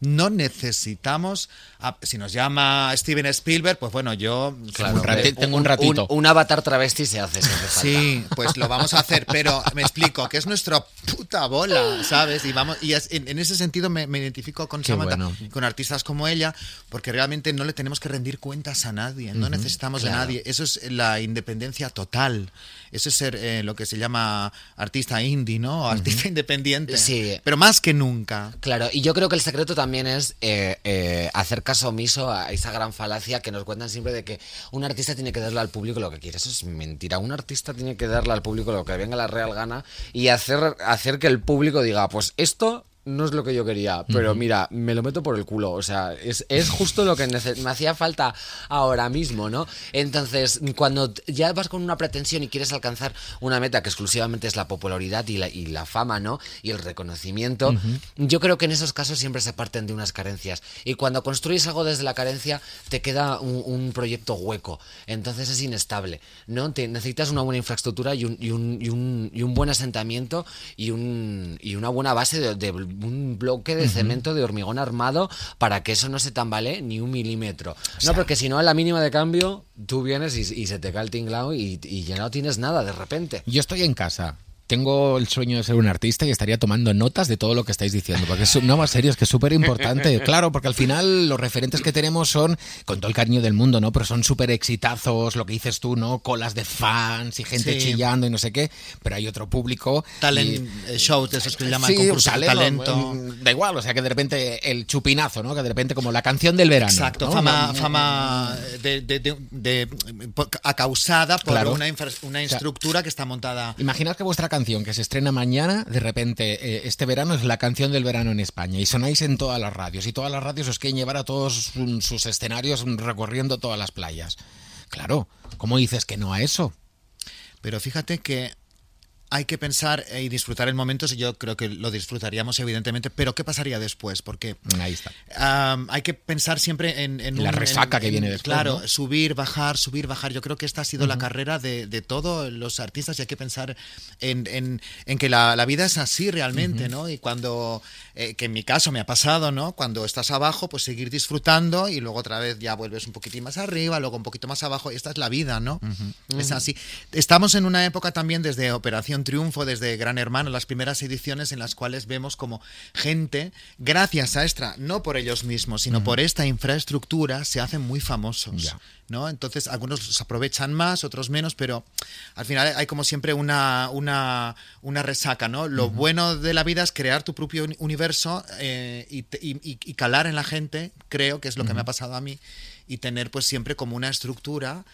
No necesitamos, a- si nos llama Steven Spielberg, pues bueno, yo Un rati- tengo un ratito. Un, avatar travesti se hace. si hace falta. Sí, pues lo vamos a hacer, pero me explico, que es nuestra puta bola, ¿sabes? Y vamos y es- en, en ese sentido me, me identifico con Qué Samantha, bueno. con artistas como ella, porque realmente no le tenemos que rendir cuentas a nadie, no necesitamos de claro. nadie. Eso es la independencia total. Eso es ser eh, lo que se llama artista indie, ¿no? O artista independiente. Sí. Pero más que nunca. Claro, y yo creo que el secreto también es eh, eh, hacer caso omiso a esa gran falacia que nos cuentan siempre de que un artista tiene que darle al público lo que quiere. Eso es mentira. Un artista tiene que darle al público lo que venga la real gana y hacer, hacer que el público diga, pues esto no es lo que yo quería, pero mira, me lo meto por el culo. O sea, es, es justo lo que me hacía falta ahora mismo, ¿no? Entonces, cuando ya vas con una pretensión y quieres alcanzar una meta que exclusivamente es la popularidad y la, y la fama, ¿no? Y el reconocimiento, yo creo que en esos casos siempre se parten de unas carencias. Y cuando construyes algo desde la carencia, te queda un, un proyecto hueco. Entonces es inestable, ¿no? Te, necesitas una buena infraestructura y un, y un, y un, y un buen asentamiento y, un, y una buena base de, de un bloque de cemento de hormigón armado para que eso no se tambalee ni un milímetro. no, porque si no, a la mínima de cambio, tú vienes y, y se te cae el tinglao y, y ya no tienes nada de repente. Yo estoy en casa. Tengo el sueño de ser un artista y estaría tomando notas de todo lo que estáis diciendo, porque es, no, más serio, es que es súper importante. Claro, porque al final los referentes que tenemos son, con todo el cariño del mundo, ¿no? Pero son súper exitazos, lo que dices tú, ¿no? Colas de fans y gente Sí. chillando y no sé qué, pero hay otro público. Talent eh, shows de esos que llaman Sí, concursos de talento, talento. mm, Da igual, o sea que de repente el chupinazo, ¿no? Que de repente como la canción del verano. Exacto, ¿no? fama, Una- fama de, de- de- acausada por Claro. una, infra- una estructura que está montada. Imaginad que vuestra canción, que se estrena mañana, de repente, eh, este verano es la canción del verano en España y sonáis en todas las radios y todas las radios os quieren llevar a todos sus escenarios recorriendo todas las playas. Claro, ¿cómo dices que no a eso? Pero fíjate que hay que pensar eh, y disfrutar el momento. Yo creo que lo disfrutaríamos, evidentemente, pero ¿qué pasaría después? Porque Ahí está. hay que pensar siempre en, en La un- resaca en- que viene en- después, Claro, ¿no? subir, bajar, subir, bajar. Yo creo que esta ha sido la carrera de, de todos los artistas y hay que pensar en, que la, la vida es así realmente, ¿no? Y cuando, eh, que en mi caso me ha pasado, ¿no? Cuando estás abajo, pues seguir disfrutando y luego otra vez ya vuelves un poquitín más arriba, luego un poquito más abajo. Esta es la vida, ¿no? Es así. Estamos en una época también desde Operación Triunfo, desde Gran Hermano, las primeras ediciones en las cuales vemos como gente, gracias a esta, no por ellos mismos, sino por esta infraestructura, se hacen muy famosos. Ya. ¿No? Entonces, algunos los aprovechan más, otros menos, pero al final hay como siempre una, una, una resaca, ¿no? Lo bueno de la vida es crear tu propio uni- universo eh, y, y- calar en la gente, creo que es lo que me ha pasado a mí, y tener pues siempre como una estructura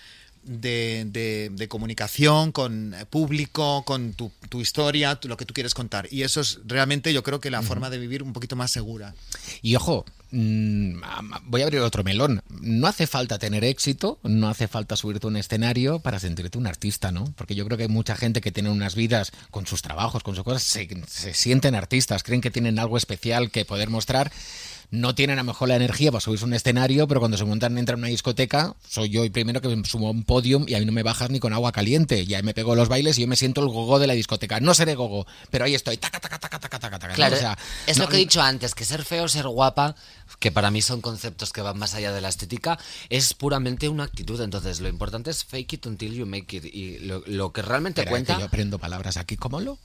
de, de- de comunicación con eh, público, con tu, tu historia, tu- lo que tú quieres contar. Y eso es realmente yo creo que la forma de vivir un poquito más segura. Y ojo, voy a abrir otro melón. No hace falta tener éxito, no hace falta subirte a un escenario para sentirte un artista, ¿no? Porque yo creo que hay mucha gente que tiene unas vidas con sus trabajos, con sus cosas, se, se sienten artistas, creen que tienen algo especial que poder mostrar. No tienen a lo mejor la energía para subirse a un escenario, pero cuando se montan entran en una discoteca, soy yo el primero que me subo a un podium y a mí no me bajas ni con agua caliente. Ya me pego los bailes y yo me siento el gogo de la discoteca. No seré gogo, pero ahí estoy. Taca, taca, taca, taca, taca, taca. Claro, O sea, es no- lo que he dicho antes, que ser feo, ser guapa, que para mí son conceptos que van más allá de la estética, es puramente una actitud. Entonces, lo importante es fake it until you make it. Y lo, lo que realmente cuenta, que yo aprendo palabras aquí. ¿Cómo lo?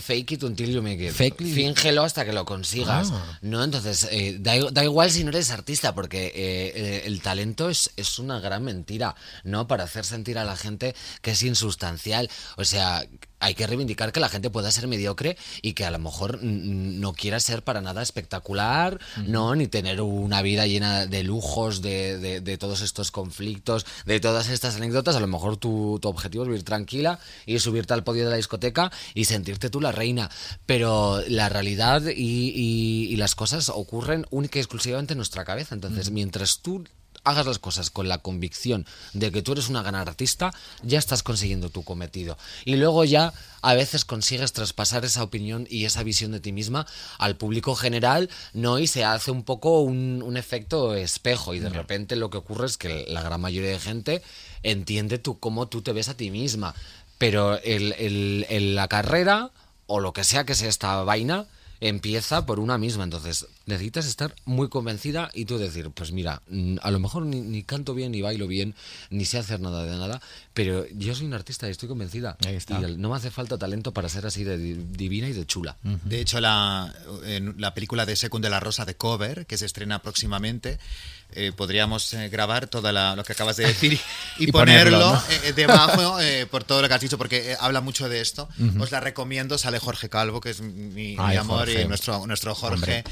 Fake it until you make it. Fake. Fíngelo hasta que lo consigas. Ah. ¿No? Entonces, eh, da, da igual si no eres artista, porque eh, eh, el talento es, es una gran mentira, ¿no? Para hacer sentir a la gente que es insustancial. O sea, hay que reivindicar que la gente pueda ser mediocre y que a lo mejor no quiera ser para nada espectacular, ¿no? Ni tener una vida llena de lujos, de, de- de todos estos conflictos, de todas estas anécdotas. A lo mejor tu, tu objetivo es vivir tranquila y subirte al podio de la discoteca y sentirte tú la reina. Pero la realidad y, y- y las cosas ocurren única y exclusivamente en nuestra cabeza. Entonces, mientras tú hagas las cosas con la convicción de que tú eres una gran artista, ya estás consiguiendo tu cometido. Y luego ya a veces consigues traspasar esa opinión y esa visión de ti misma al público general, ¿no? Y se hace un poco un, un efecto espejo y de repente lo que ocurre es que la gran mayoría de gente entiende tú cómo tú te ves a ti misma. Pero el, el- el- la carrera o lo que sea que sea esta vaina empieza por una misma. Entonces necesitas estar muy convencida y tú decir, pues mira, mm, a lo mejor ni, ni canto bien, ni bailo bien, ni sé hacer nada de nada, pero yo soy un artista y estoy convencida. Ahí está. Y no me hace falta talento para ser así de di- divina y de chula. De hecho, la, en la película de Secund de la Rosa de Cover, que se estrena próximamente, eh, podríamos eh, grabar todo lo que acabas de decir y, y Y ponerlo, ponerlo, ¿no? eh, debajo eh, por todo lo que has dicho, porque eh, habla mucho de esto. Os la recomiendo, sale Jorge Calvo, que es mi, amor, Jorge. y nuestro, nuestro Jorge. Hombre.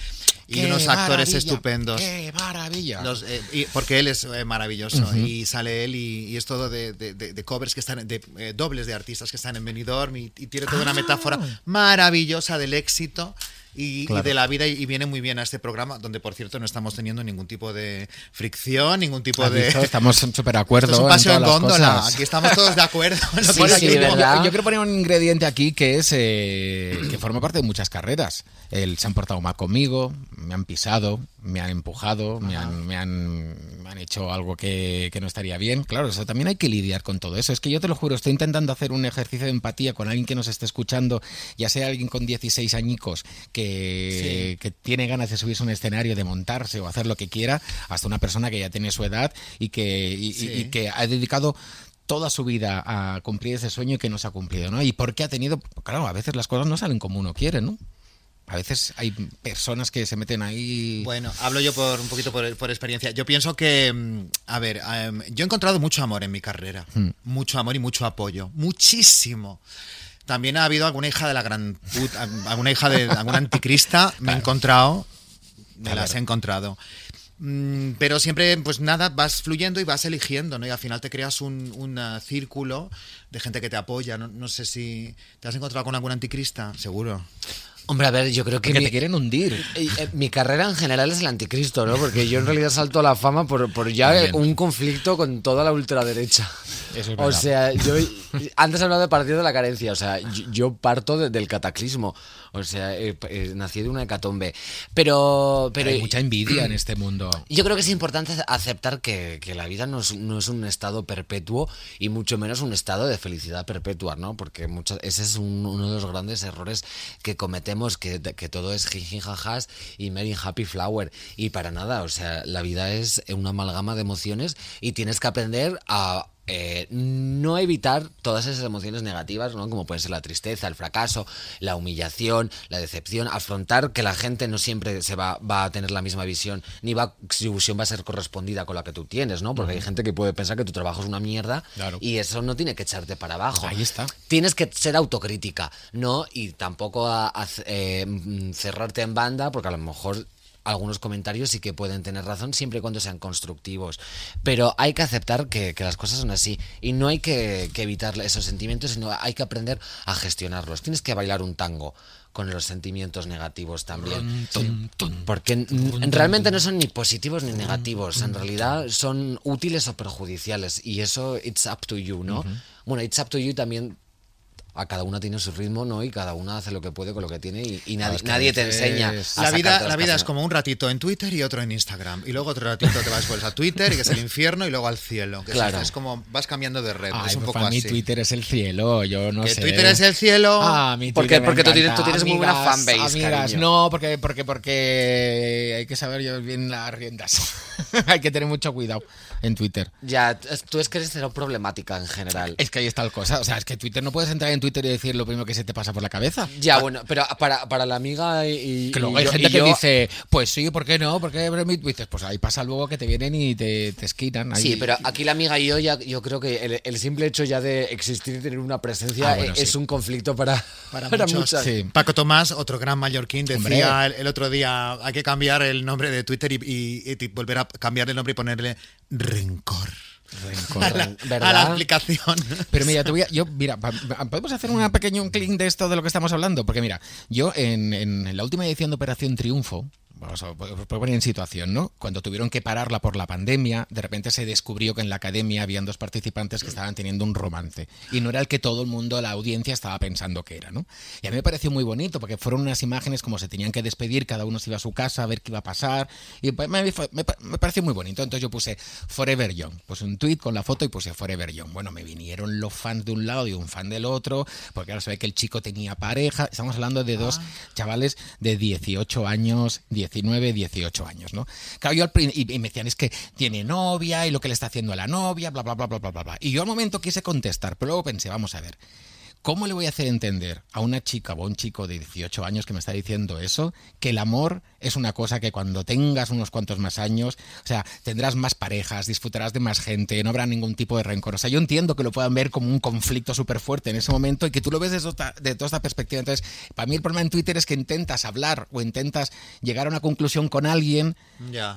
Y ¡Qué unos actores estupendos. ¡Qué maravilla! Los, eh, y- porque él es eh, maravilloso y sale él y, y es todo de, de- de- de covers que están, de eh, dobles de artistas que están en Benidorm y, y tiene toda una metáfora maravillosa del éxito y, y de la vida y, y viene muy bien a este programa donde por cierto no estamos teniendo ningún tipo de fricción, ningún tipo ¿Has de... visto? Estamos súper de acuerdo. Esto es un paseo en, góndola, aquí estamos todos de acuerdo. yo- yo quiero poner un ingrediente aquí que es eh, que forma parte de muchas carreras. El, se han portado mal conmigo, me han pisado, me han empujado, me han, me, han, me han hecho algo que, que no estaría bien. Claro, eso también hay que lidiar con todo eso. Es que yo te lo juro, estoy intentando hacer un ejercicio de empatía con alguien que nos esté escuchando, ya sea alguien con 16 añicos que, que tiene ganas de subirse a un escenario, de montarse o hacer lo que quiera, hasta una persona que ya tiene su edad y que, y- y- Sí. y que ha dedicado toda su vida a cumplir ese sueño que no se ha cumplido, ¿no? Y porque ha tenido, claro, a veces las cosas no salen como uno quiere, ¿no? A veces hay personas que se meten ahí. Bueno, hablo yo por un poquito por, por experiencia. Yo pienso que, mm, a ver, em, yo he encontrado mucho amor en mi carrera, Hmm. mucho amor y mucho apoyo, muchísimo. También ha habido alguna hija de la gran puta, alguna hija de alguna anticrista, me he encontrado, me las he encontrado. Mm, Pero siempre, pues nada, vas fluyendo y vas eligiendo, ¿no? Y al final te creas un, un, ah, círculo de gente que te apoya. No, no sé si te has encontrado con algún anticrista, seguro. Hombre, a ver, yo creo que Que mi, te quieren hundir. eh, eh, mi carrera en general es el anticristo, ¿no? Porque yo en realidad salto a la fama por, por ya Bien. un conflicto con toda la ultraderecha. Eso es O verdad. sea, yo antes he hablado de partido de la carencia, o sea, yo, yo parto de- del cataclismo, o sea, eh, eh, nací de una hecatombe. Pero, pero Hay mucha envidia en este mundo. yo creo que es importante aceptar que, que la vida no es, no es un estado perpetuo y mucho menos un estado de felicidad perpetua, ¿no? Porque muchas, ese es un- uno de los grandes errores que cometemos, que, todo es jiji jajas y Mary Happy Flower. Y para nada, o sea, la vida es una amalgama de emociones y tienes que aprender a eh, no evitar todas esas emociones negativas, ¿no? como pueden ser la tristeza, el fracaso, la humillación, la decepción, afrontar que la gente no siempre se va, va a tener la misma visión, ni va, su visión va a ser correspondida con la que tú tienes, ¿no? Porque hay gente que puede pensar que tu trabajo es una mierda Claro. y eso no tiene que echarte para abajo. Ahí está. Tienes que ser autocrítica, ¿no? Y tampoco a- a- eh, mm, cerrarte en banda, porque a lo mejor algunos comentarios sí que pueden tener razón siempre y cuando sean constructivos. Pero hay que aceptar que, que las cosas son así y no hay que, que evitar esos sentimientos, sino hay que aprender a gestionarlos. Tienes que bailar un tango con los sentimientos negativos también. Porque realmente no son ni positivos ni negativos, en realidad son útiles o perjudiciales y eso it's up to you, ¿no? Bueno, it's up to you también a cada una tiene su ritmo, ¿no? Y cada una hace lo que puede con lo que tiene y, y nadie, nadie te enseña. a La vida, la vida es como un ratito en Twitter y otro en Instagram. Y luego otro ratito te vas pues a Twitter y que es el infierno y luego al cielo. Que Claro. es, como vas cambiando de red. Ay, es un pues poco para mí así. Twitter es el cielo, yo no que sé. Twitter es el cielo. Ah, mi ¿Por Twitter qué? me Porque tú tienes- tú tienes muy buena fanbase, amigas. cariño. No, porque, porque, porque hay que saber yo bien las riendas. hay que tener mucho cuidado en Twitter. Ya, tú es que eres cero problemática en general. Es que ahí está el cosa. O sea, es que Twitter no puedes entrar en Twitter y decir lo primero que se te pasa por la cabeza. Ya, bueno, pero para, para la amiga y. Que y luego hay yo- gente y que yo- dice, pues sí, ¿por qué no? ¿Por qué dices? Pues ahí pasa luego que te vienen y te, te esquitan. ahí. Sí, pero aquí la amiga y yo ya, yo creo que el, el simple hecho ya de existir y tener una presencia Ah, bueno, es sí. un conflicto para, Para para, muchos. muchas. Sí. Paco Tomás, otro gran mallorquín, decía el, el otro día, hay que cambiar el nombre de Twitter y, y- y volver a cambiar el nombre y ponerle rencor. A la, ¿Verdad? a la aplicación. Pero mira, te voy a, yo, mira, podemos hacer un pequeño un clic de esto de lo que estamos hablando, porque mira, yo en, en la última edición de Operación Triunfo, vamos a puedo poner en situación, ¿no? Cuando tuvieron que pararla por la pandemia, de repente se descubrió que en la academia habían dos participantes que estaban teniendo un romance y no era el que todo el mundo, la audiencia estaba pensando que era, ¿no? Y a mí me pareció muy bonito porque fueron unas imágenes como se tenían que despedir, cada uno se iba a su casa a ver qué iba a pasar y me, me, me pareció muy bonito. Entonces yo puse Forever Young, puse un tweet con la foto y puse Forever Young. Bueno, me vinieron los fans de un lado y un fan del otro, porque ahora se ve que el chico tenía pareja. Estamos hablando de dos chavales de 18 años, 19, 18 años, ¿no? Claro, yo al y, y me decían, es que tiene novia y lo que le está haciendo a la novia, bla, bla, bla, bla, bla, bla. Y yo al momento quise contestar, pero luego pensé, vamos a ver. ¿Cómo le voy a hacer entender a una chica o a un chico de 18 años que me está diciendo eso, que el amor es una cosa que cuando tengas unos cuantos más años, o sea, tendrás más parejas, disfrutarás de más gente, no habrá ningún tipo de rencor? O sea, yo entiendo que lo puedan ver como un conflicto súper fuerte en ese momento y que tú lo ves desde otra- de toda esta perspectiva. Entonces, para mí el problema en Twitter es que intentas hablar o intentas llegar a una conclusión con alguien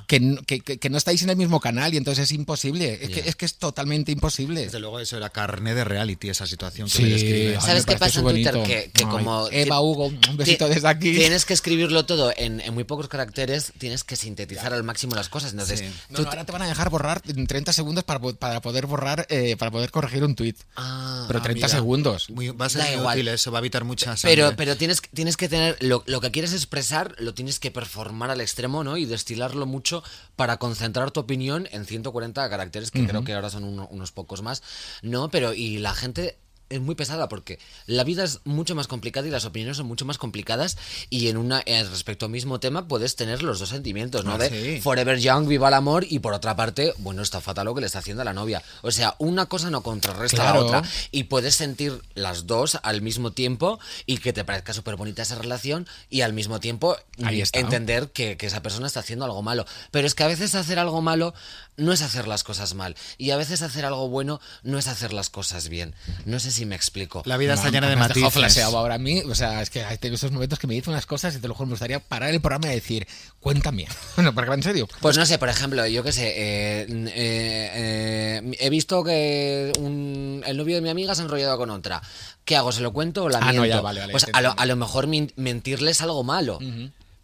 que, no estáis en el mismo canal y entonces es imposible. Es, que, es que es totalmente imposible. Desde luego eso era carne de reality, esa situación que Sí. me. Ay, ¿Sabes qué pasa en Twitter? Que, que Ay, como. Eva, Hugo, un besito desde aquí. Tienes que escribirlo todo en, en muy pocos caracteres, tienes que sintetizar al máximo las cosas. Entonces, Sí. No, tú no, ahora te van a dejar borrar en 30 segundos para, para poder borrar, eh, para poder corregir un tuit. Ah, Pero Ah, 30 mira. segundos. Muy- va a ser muy igual. útil eso, va a evitar muchas Pero, pero tienes, tienes que tener lo, lo que quieres expresar, lo tienes que performar al extremo, ¿no? Y destilarlo mucho para concentrar tu opinión en 140 caracteres, que creo que ahora son uno- unos pocos más, ¿no? Pero, y la gente es muy pesada porque la vida es mucho más complicada y las opiniones son mucho más complicadas y en una eh, respecto al mismo tema puedes tener los dos sentimientos, ¿no? Ah, de sí. forever young, viva el amor y por otra parte, bueno, está fatal lo que le está haciendo a la novia. O sea, una cosa no contrarresta a la otra y puedes sentir las dos al mismo tiempo y que te parezca súper bonita esa relación y al mismo tiempo entender que, que esa persona está haciendo algo malo. Pero es que a veces hacer algo malo no es hacer las cosas mal y a veces hacer algo bueno no es hacer las cosas bien. No sé si si me explico. La vida está No, llena de matices. flaseado ahora a mí. O sea, es que hay esos momentos que me dicen unas cosas y te lo juro, me gustaría parar el programa y decir, cuéntame. Bueno, porque va en serio. Pues no sé, por ejemplo, yo qué sé, eh, eh, eh, he visto que un- el novio de mi amiga se ha enrollado con otra. ¿Qué hago? ¿Se lo cuento o la Ah, no, ya, vale, vale, pues a lo, a lo mejor mentirle es algo malo.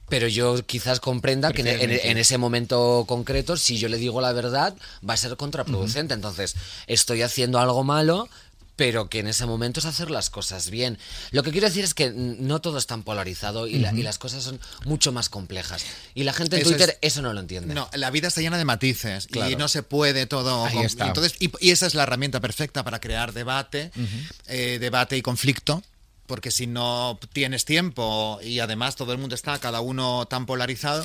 Pero yo quizás comprenda que en ese momento concreto, si yo le digo la verdad, va a ser contraproducente. Entonces, estoy haciendo algo malo, pero que en ese momento es hacer las cosas bien. Lo que quiero decir es que no todo es tan polarizado y, la- y las cosas son mucho más complejas. Y la gente en Eso Twitter es- eso no lo entiende. No, la vida está llena de matices y no se puede todo. Ahí está. Entonces, y, y esa es la herramienta perfecta para crear debate, eh, debate y conflicto. Porque si no tienes tiempo y además todo el mundo está, cada uno tan polarizado,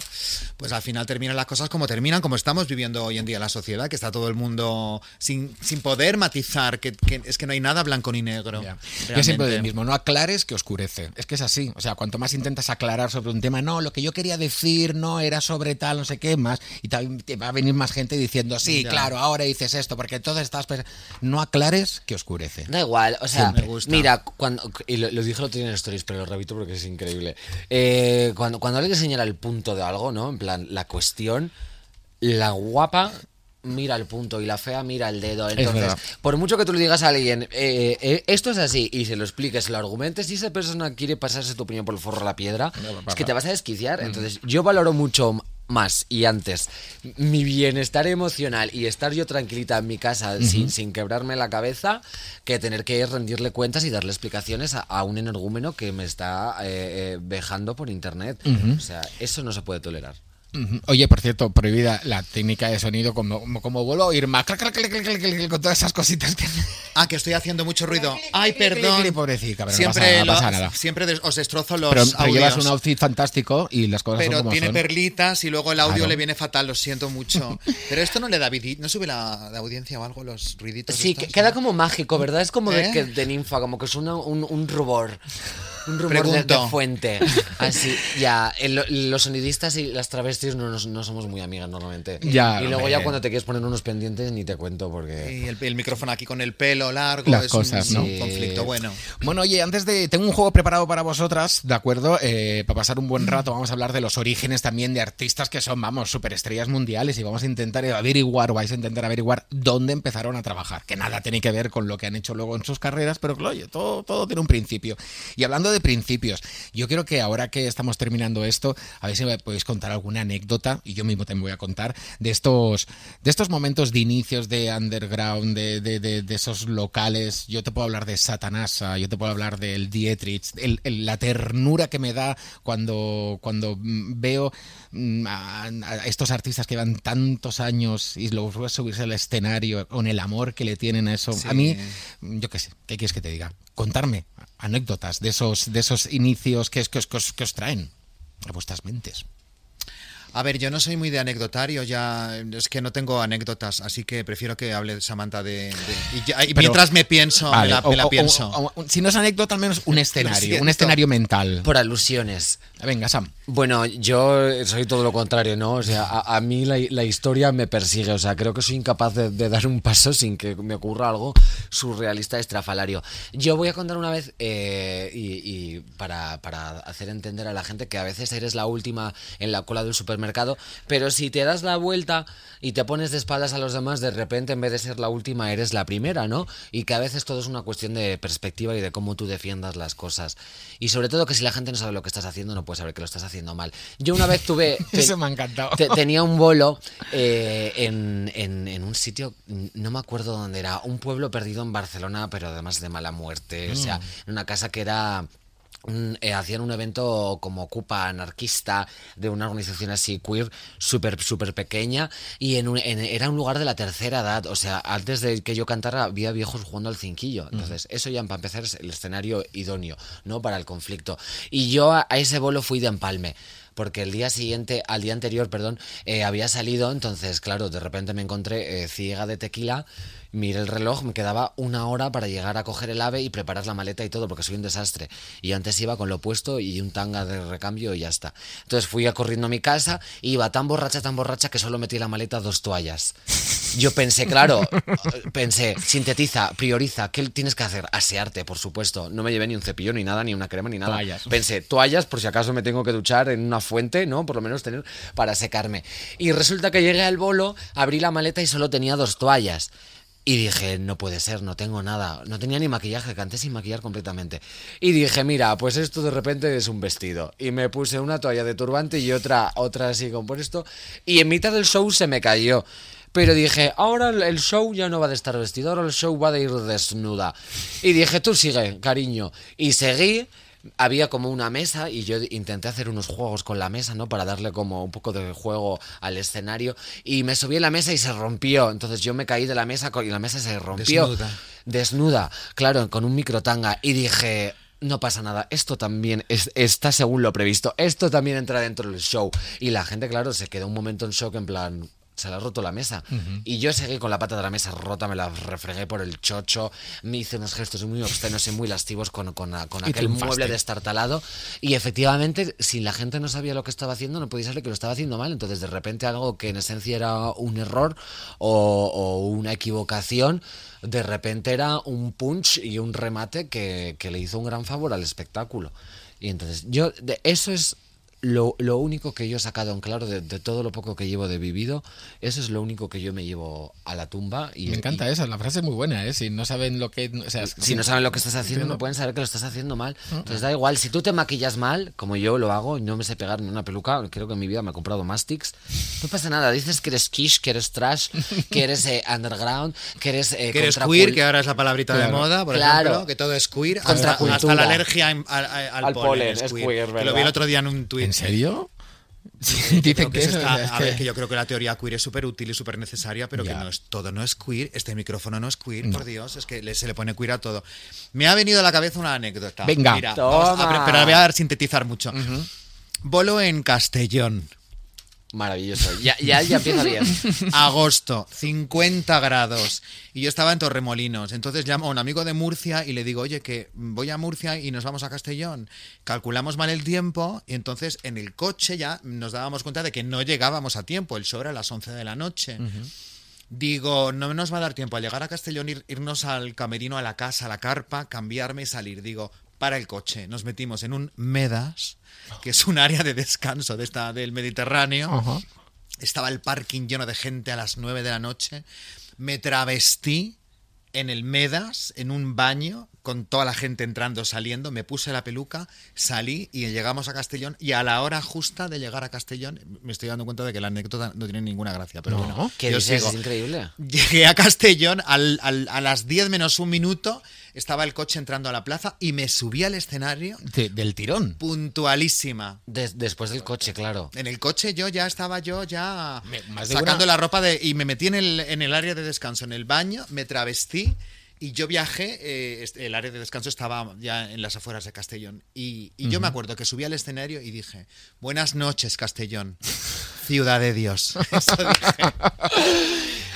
pues al final terminan las cosas como terminan, como estamos viviendo hoy en día en la sociedad, que está todo el mundo sin, sin poder matizar, que, que es que no hay nada blanco ni negro. Ya. Yo siempre digo lo mismo, no aclares que oscurece. Es que es así. O sea, cuanto más intentas aclarar sobre un tema, no, lo que yo quería decir no era sobre tal, no sé qué más, y te va a venir más gente diciendo, sí, Ya. claro, ahora dices esto, porque entonces estás... pens-". No aclares que oscurece. Da igual, o sea, Me gusta. mira, cuando, y lo, lo dije lo tenía en stories, pero lo repito porque es increíble. Eh, cuando, cuando alguien señala el punto de algo, ¿no? En plan, la cuestión, la guapa mira el punto y la fea mira el dedo. Entonces, por mucho que tú le digas a alguien, eh, eh, esto es así, y se lo expliques, lo argumentes, si esa persona quiere pasarse tu opinión por el forro a la piedra, No es que te vas a desquiciar. Entonces, yo valoro mucho más y antes mi bienestar emocional y estar yo tranquilita en mi casa sin, sin quebrarme la cabeza que tener que rendirle cuentas y darle explicaciones a, a un energúmeno que me está eh, eh, vejando por internet. O sea, eso no se puede tolerar. Oye, por cierto, prohibida la técnica de sonido, como, como, como vuelvo a oír más, clac, clac, clac, clac, clac, clac, con todas esas cositas que... Ah, que estoy haciendo mucho ruido. Ay, perdón. clic, pobrecita, pero no siempre pasa nada, no lo- pasa nada. siempre os destrozo los Pero, pero llevas un outfit fantástico y las cosas Pero son como tiene son. perlitas y luego el audio Claro. le viene fatal, lo siento mucho. Pero esto no le da no sube la, la audiencia o algo, los ruiditos. Sí, estos, que queda ¿no? como mágico, ¿verdad? Es como de, ¿Eh? que- de ninfa, como que suena un, un rubor. Un rumor de, Pregunto. de fuente. Así, ya. el- los sonidistas y las travestis no, nos- no somos muy amigas normalmente. Ya, y luego ya cuando te quieres poner unos pendientes ni te cuento porque... Y el, el micrófono aquí con el pelo largo. Las es cosas, un, ¿no? conflicto bueno. Bueno, oye, antes de. Tengo un juego preparado para vosotras, ¿de acuerdo? Eh, para pasar un buen rato, vamos a hablar de los orígenes también de artistas que son, vamos, superestrellas mundiales y vamos a intentar averiguar, o vais a intentar averiguar dónde empezaron a trabajar. Que nada tiene que ver con lo que han hecho luego en sus carreras, pero oye, todo, todo tiene un principio. Y hablando de principios, yo creo que ahora que estamos terminando esto, a ver si me podéis contar alguna anécdota, y yo mismo te voy a contar, de estos, de estos momentos de inicios de underground, de, de, de- de esos locales. Yo te puedo hablar de Satanasa, yo te puedo hablar del Dietrich, el- el- la ternura que me da cuando, cuando mm, veo mm, a, a estos artistas que llevan tantos años y los ves subirse al escenario con el amor que le tienen a eso. A mí, yo qué sé, ¿qué quieres que te diga? Contarme anécdotas de esos, de esos inicios que, que, que os- que os traen a vuestras mentes. A ver, yo no soy muy de anecdotario, ya es que no tengo anécdotas, así que prefiero que hable Samantha de. de- y ya- y Pero- mientras me pienso, Vale, me la, me la o- o- pienso. o- o- si no es anécdota, al menos un escenario, un escenario mental. Por alusiones. Venga, Sam. Bueno, yo soy todo lo contrario, ¿no? O sea, a, a mí la, la historia me persigue, o sea, creo que soy incapaz de, de dar un paso sin que me ocurra algo surrealista, estrafalario. Yo voy a contar una vez, eh, y, y para, para hacer entender a la gente que a veces eres la última en la cola del supermercado, pero si te das la vuelta y te pones de espaldas a los demás, de repente en vez de ser la última eres la primera, ¿no? Y que a veces todo es una cuestión de perspectiva y de cómo tú defiendas las cosas. Y sobre todo que si la gente no sabe lo que estás haciendo, no puede saber que lo estás haciendo mal. Yo una vez tuve... Eso me ha encantado. te- tenía un bolo eh, en, en- en un sitio, no me acuerdo dónde era, un pueblo perdido en Barcelona, pero además de mala muerte. O sea, en una casa que era eh, hacían un evento como Ocupa anarquista de una organización así queer súper súper pequeña y en un- en- era un lugar de la tercera edad o sea antes de que yo cantara había viejos jugando al cinquillo. Entonces eso ya para empezar es el escenario idóneo no para el conflicto. Y yo a, a ese bolo fui de empalme porque el día siguiente, al día anterior, perdón, eh, había salido, entonces, claro, de repente me encontré eh, ciega de tequila Miré el reloj, me quedaba una hora para llegar a coger el ave y preparar la maleta y todo, porque soy un desastre. Y antes iba con lo puesto y un tanga de recambio y ya está. Entonces fui a corriendo a mi casa iba tan borracha, tan borracha que solo metí en la maleta dos toallas. Yo pensé, claro, pensé, sintetiza, prioriza, ¿qué tienes que hacer? Asearte, por supuesto. No me llevé ni un cepillo, ni nada, ni una crema, ni nada. Toallas. Pensé, toallas, por si acaso me tengo que duchar en una fuente, ¿no? Por lo menos tener para secarme. Y resulta que llegué al bolo, abrí la maleta y solo tenía dos toallas. Y dije, no puede ser, no tengo nada. No tenía ni maquillaje, canté sin maquillar completamente. Y dije, mira, pues esto de repente es un vestido. Y me puse una toalla de turbante y otra, otra así esto. Y en mitad del show se me cayó. Pero dije, ahora el show ya no va de estar vestido, ahora el show va de ir desnuda. Y dije, tú sigue, cariño. Y seguí. Había como una mesa y yo intenté hacer unos juegos con la mesa, ¿no? Para darle como un poco de juego al escenario. Y me subí a la mesa y se rompió. Entonces yo me caí de la mesa y la mesa se rompió. Desnuda. Desnuda, claro, con un microtanga. Y dije, no pasa nada, esto también es- está según lo previsto, esto también entra dentro del show. Y la gente, claro, se quedó un momento en shock en plan... Se le ha roto la mesa. Y yo seguí con la pata de la mesa rota, me la refregué por el chocho, me hice unos gestos muy obscenos y muy lastivos con, con, aquel mueble destartalado. Y efectivamente, si la gente no sabía lo que estaba haciendo, no podía saber que lo estaba haciendo mal. Entonces, de repente, algo que en esencia era un error o, o una equivocación, de repente era un punch y un remate que, que le hizo un gran favor al espectáculo. Y entonces, yo, de, eso es lo, lo único que yo he sacado en claro de, de todo lo poco que llevo de vivido. Eso es lo único que yo me llevo a la tumba. Y, Me encanta y- esa, la frase es muy buena, ¿eh? Si no saben lo que... O sea, si no saben lo que estás haciendo, no pueden saber que lo estás haciendo mal. Entonces da igual, si tú te maquillas mal, como yo lo hago, no me sé pegar ni una peluca, creo que en mi vida me he comprado Mastics, no pasa nada, dices que eres quiche, que eres trash, que eres eh, underground, que eres... eh, Que eres queer, que ahora es la palabrita de Claro. moda, por Claro. ejemplo, que todo es queer. Hasta, hasta la alergia al, al- al Al polen, polen, es es queer. queer, que lo vi el otro día en un tuit. ¿En serio? Yo Dicen que, que eso está- es a ver, que- yo creo que la teoría queer es súper útil y súper necesaria, pero Ya. que no es todo no es queer. Este micrófono no es queer, por Dios, es que se le pone queer a todo. Me ha venido a la cabeza una anécdota. Venga. Mira, vamos a- pero la voy a sintetizar mucho. Bolo en Castellón. Maravilloso, ya, ya, ya empieza bien. Agosto, 50 grados. Y yo estaba en Torremolinos. Entonces llamo a un amigo de Murcia y le digo, oye, que voy a Murcia y nos vamos a Castellón. Calculamos mal el tiempo y entonces en el coche ya nos dábamos cuenta de que no llegábamos a tiempo. El show era a las 11 de la noche. Digo, no nos va a dar tiempo a llegar a Castellón, ir- irnos al camerino, a la casa, a la carpa, cambiarme y salir. Digo, para el coche. Nos metimos en un Medas, que es un área de descanso de esta, del Mediterráneo. Estaba el parking lleno de gente a las 9 de la noche. Me travestí en el Medas, en un baño, con toda la gente entrando, saliendo. Me puse la peluca, salí y llegamos a Castellón. Y a la hora justa de llegar a Castellón, me estoy dando cuenta de que la anécdota no tiene ninguna gracia, pero No. bueno. ¿Qué yo dices? sigo. Es increíble. Llegué a Castellón al- al- a las 10 menos un minuto. Estaba el coche entrando a la plaza y me subí al escenario de- del tirón. puntualísima. Des- después del coche, claro. En el coche yo ya estaba yo ya Me- más sacando una- la ropa de, y me metí en el, en el área de descanso, en el baño, me travestí y yo viajé, eh, est- el área de descanso estaba ya en las afueras de Castellón. Y, y yo me acuerdo que subí al escenario y dije, buenas noches Castellón, ciudad de Dios. Eso dije.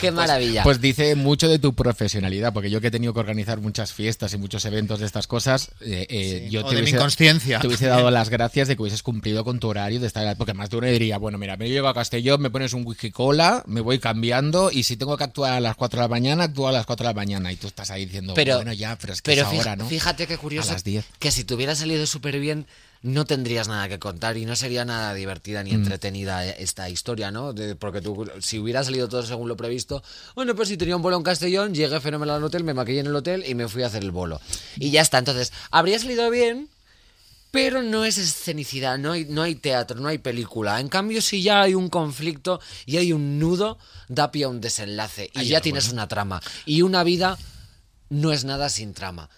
Qué maravilla. Pues dice mucho de tu profesionalidad, porque yo que he tenido que organizar muchas fiestas y muchos eventos de estas cosas, eh, eh, Sí, yo o te de mi hubiese, inconsciencia. te hubiese dado las gracias de que hubieses cumplido con tu horario de estar, porque más de uno diría, bueno, mira, me llevo a Castellón, me pones un whisky cola, me voy cambiando y si tengo que actuar a las 4 de la mañana, actúo a las 4 de la mañana y tú estás ahí diciendo, pero, bueno, ya, pero es que pero es ahora, ¿no? fíjate qué curioso A las 10. que si te hubiera salido súper bien no tendrías nada que contar y no sería nada divertida Mm. ni entretenida esta historia, ¿no? De- porque tú, si hubiera salido todo según lo previsto, bueno, pues si tenía un bolo en Castellón, llegué fenomenal al hotel, me maquillé en el hotel y me fui a hacer el bolo. Y ya está, entonces, habría salido bien, pero no es escenicidad, no hay, no hay teatro, no hay película. En cambio, si ya hay un conflicto y hay un nudo, da pie a un desenlace y ya tienes una trama. Y una vida no es nada sin trama.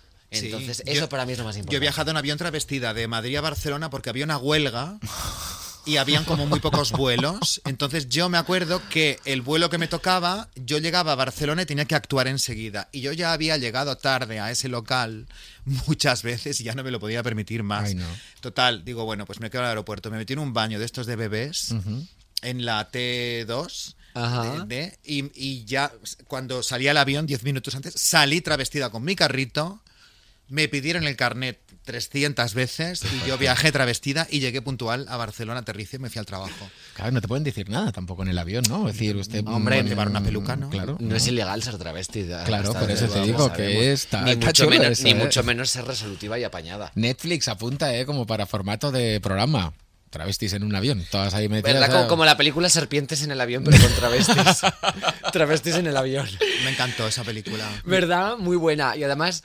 Sí, Entonces, yo- eso para mí es lo más importante. Yo he viajado en avión travestida de Madrid a Barcelona porque había una huelga y habían como muy pocos vuelos. Entonces yo me acuerdo que el vuelo que me tocaba, yo llegaba a Barcelona y tenía que actuar enseguida. Y yo ya había llegado tarde a ese local muchas veces y ya no me lo podía permitir más. Ay, no. Total, digo, bueno, pues me quedo al aeropuerto. Me metí en un baño de estos de bebés en la T2 Ajá. de- de- y, y ya cuando salí al avión, 10 minutos antes, salí travestida con mi carrito, me pidieron el carnet 300 veces y yo viajé travestida y llegué puntual a Barcelona, aterricé y me fui al trabajo. Claro, no te pueden decir nada tampoco en el avión, ¿no? Es decir, usted. Hombre, llevar una peluca, ¿no? Claro. No es ilegal ser travesti. Claro, por eso te digo que sabemos. está- Ni, está mucho menos, eso, ni ¿eh? mucho menos ser resolutiva y apañada. Netflix apunta, ¿eh? Como para formato de programa. Travestis en un avión. Todas ahí metidas. ¿Verdad? Como, como la película Serpientes en el avión, pero con travestis. travestis en el avión. Me encantó esa película. ¿Verdad? Muy buena. Y además,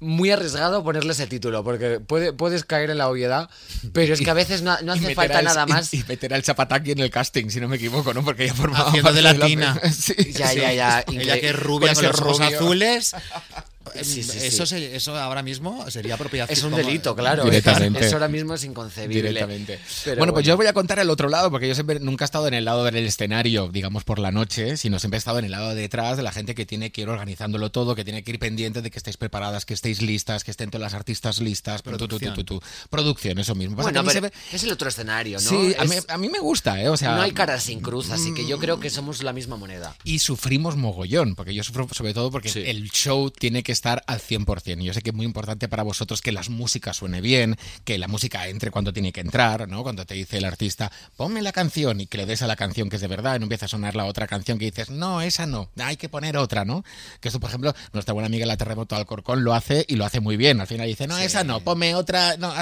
muy arriesgado ponerle ese título, porque puede, puedes caer en la obviedad, pero es que a veces no, no hace falta al- nada más. Y, y meter al Zapataki en el casting, si no me equivoco, ¿no? Porque ella formaba Haciendo de latina. la- Sí. Ya, ya, ya. Ella incre- que es rubia con con, los ojos azules. Sí, sí, eso, sí. se- eso ahora mismo sería apropiación. Es un como- delito, claro. Directamente. Eso ahora mismo es inconcebible. Directamente. Pero bueno, pues yo os voy a contar el otro lado, porque yo siempre nunca he estado en el lado del escenario, digamos por la noche, sino siempre he estado en el lado de detrás de la gente que tiene que ir organizándolo todo, que tiene que ir pendiente de que estéis preparadas, que estéis listas, que estén todas las artistas listas. pero tú, tú, tú, Producción. tú, tú. Producción, eso mismo. Bueno, pero ve- es el otro escenario, ¿no? Sí, a mí, a mí me gusta, ¿eh? O sea, no hay cara sin cruz, así que yo creo que somos la misma moneda. y sufrimos mogollón, porque yo sufro sobre todo porque Sí. el show tiene que estar al 100%. Yo sé que es muy importante para vosotros que las músicas suene bien, que la música entre cuando tiene que entrar, ¿no? Cuando te dice el artista, ponme la canción y que le des a la canción que es de verdad y no empieza a sonar la otra canción que dices, no, esa no, hay que poner otra, ¿no? Que esto, por ejemplo, nuestra buena amiga la Terremoto Alcorcón lo hace y lo hace muy bien. Al final dice, no, esa no, ponme otra, no,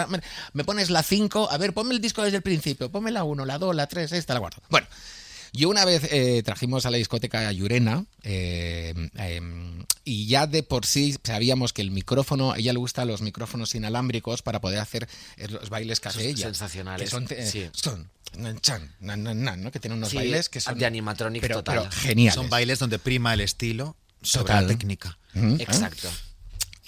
me pones la 5, a ver, ponme el disco desde el principio, ponme la 1, la 2, la 3, esta, la cuarta. Bueno. Yo una vez eh, trajimos a la discoteca a Llurena eh, eh, y ya de por sí sabíamos que el micrófono, a ella le gustan los micrófonos inalámbricos para poder hacer eh, los bailes que hace ella. sensacionales, Que son, eh, sí. son, nan, chan, nan, nan, nan, ¿no? Que tienen unos Sí, bailes que son de animatronic pero, total. pero geniales. Son bailes donde prima el estilo sobre Total. la técnica. ¿eh? Exacto.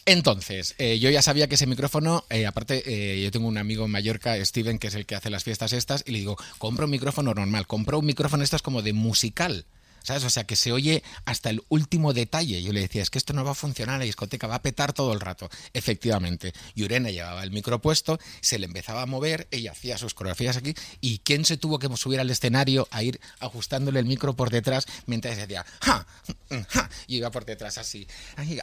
Entonces, eh, yo ya sabía que ese micrófono, eh, aparte, eh, yo tengo un amigo en Mallorca, Steven, que es el que hace las fiestas estas, y le digo, compra un micrófono normal, compra un micrófono estos como de musical. ¿Sabes? O sea, que se oye hasta el último detalle. Yo le decía, es que esto no va a funcionar, la discoteca va a petar todo el rato. Efectivamente, Yurena llevaba el micro puesto, se le empezaba a mover, ella hacía sus coreografías aquí, y ¿quién se tuvo que subir al escenario a ir ajustándole el micro por detrás mientras decía, ¡ja! ja", Y iba por detrás así,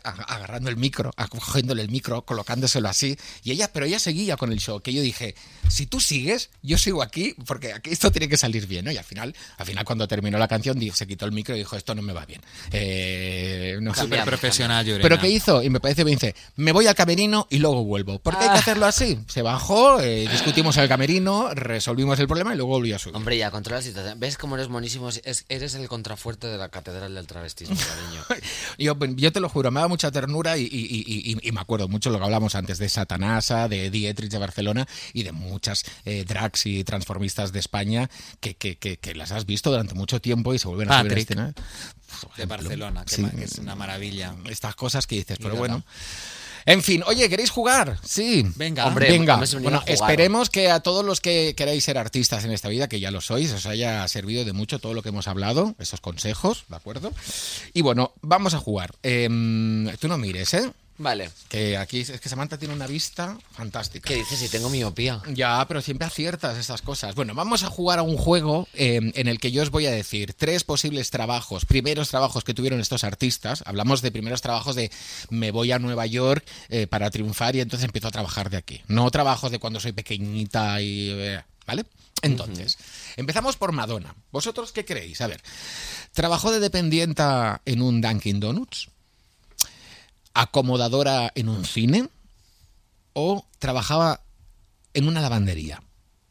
agarrando el micro, cogiéndole el micro, colocándoselo así, y ella, pero ella seguía con el show, que yo dije, si tú sigues, yo sigo aquí, porque aquí esto tiene que salir bien, ¿no? Y al final, al final cuando terminó la canción, se quitó el micro y dijo, esto no me va bien. Eh, no sé. Súper profesional, Llorena. ¿Pero qué hizo? Y me parece bien, dice, me voy al camerino y luego vuelvo. ¿Por qué hay que Ah. hacerlo así? Se bajó, eh, discutimos en el camerino, resolvimos el problema y luego volvió a subir. Hombre, ya controla la situación. ¿Ves cómo eres monísimo? Es- eres el contrafuerte de la catedral del travestismo, cariño. Yo, yo te lo juro, me da mucha ternura y, y- y- y- y me acuerdo mucho lo que hablamos antes de Satanasa, de Dietrich de Barcelona y de muchas eh, drags y transformistas de España que, que- que- que las has visto durante mucho tiempo y se vuelven a subir escena. De. Barcelona, que, Sí. ma- que es una maravilla. Estas cosas que dices, pero bueno. En fin, oye, ¿queréis jugar? Sí. Venga. Hombre, Venga. Bueno, a jugar. esperemos que a todos los que queráis ser artistas en esta vida, que ya lo sois, os haya servido de mucho todo lo que hemos hablado, esos consejos, ¿de acuerdo? Y bueno, vamos a jugar. Em, tú no mires, ¿eh? Vale. Que aquí es que Samantha tiene una vista fantástica. ¿Qué dices si tengo miopía? Ya, pero siempre aciertas estas cosas. Bueno, vamos a jugar a un juego eh, en el que yo os voy a decir tres posibles trabajos, primeros trabajos que tuvieron estos artistas. Hablamos de primeros trabajos de me voy a Nueva York eh, para triunfar y entonces empiezo a trabajar de aquí. No trabajos de cuando soy pequeñita y... eh, ¿Vale? Entonces, empezamos por Madonna. ¿Vosotros qué creéis? A ver, ¿trabajó de dependienta en un Dunkin' Donuts? ¿Acomodadora en un cine? ¿O trabajaba en una lavandería.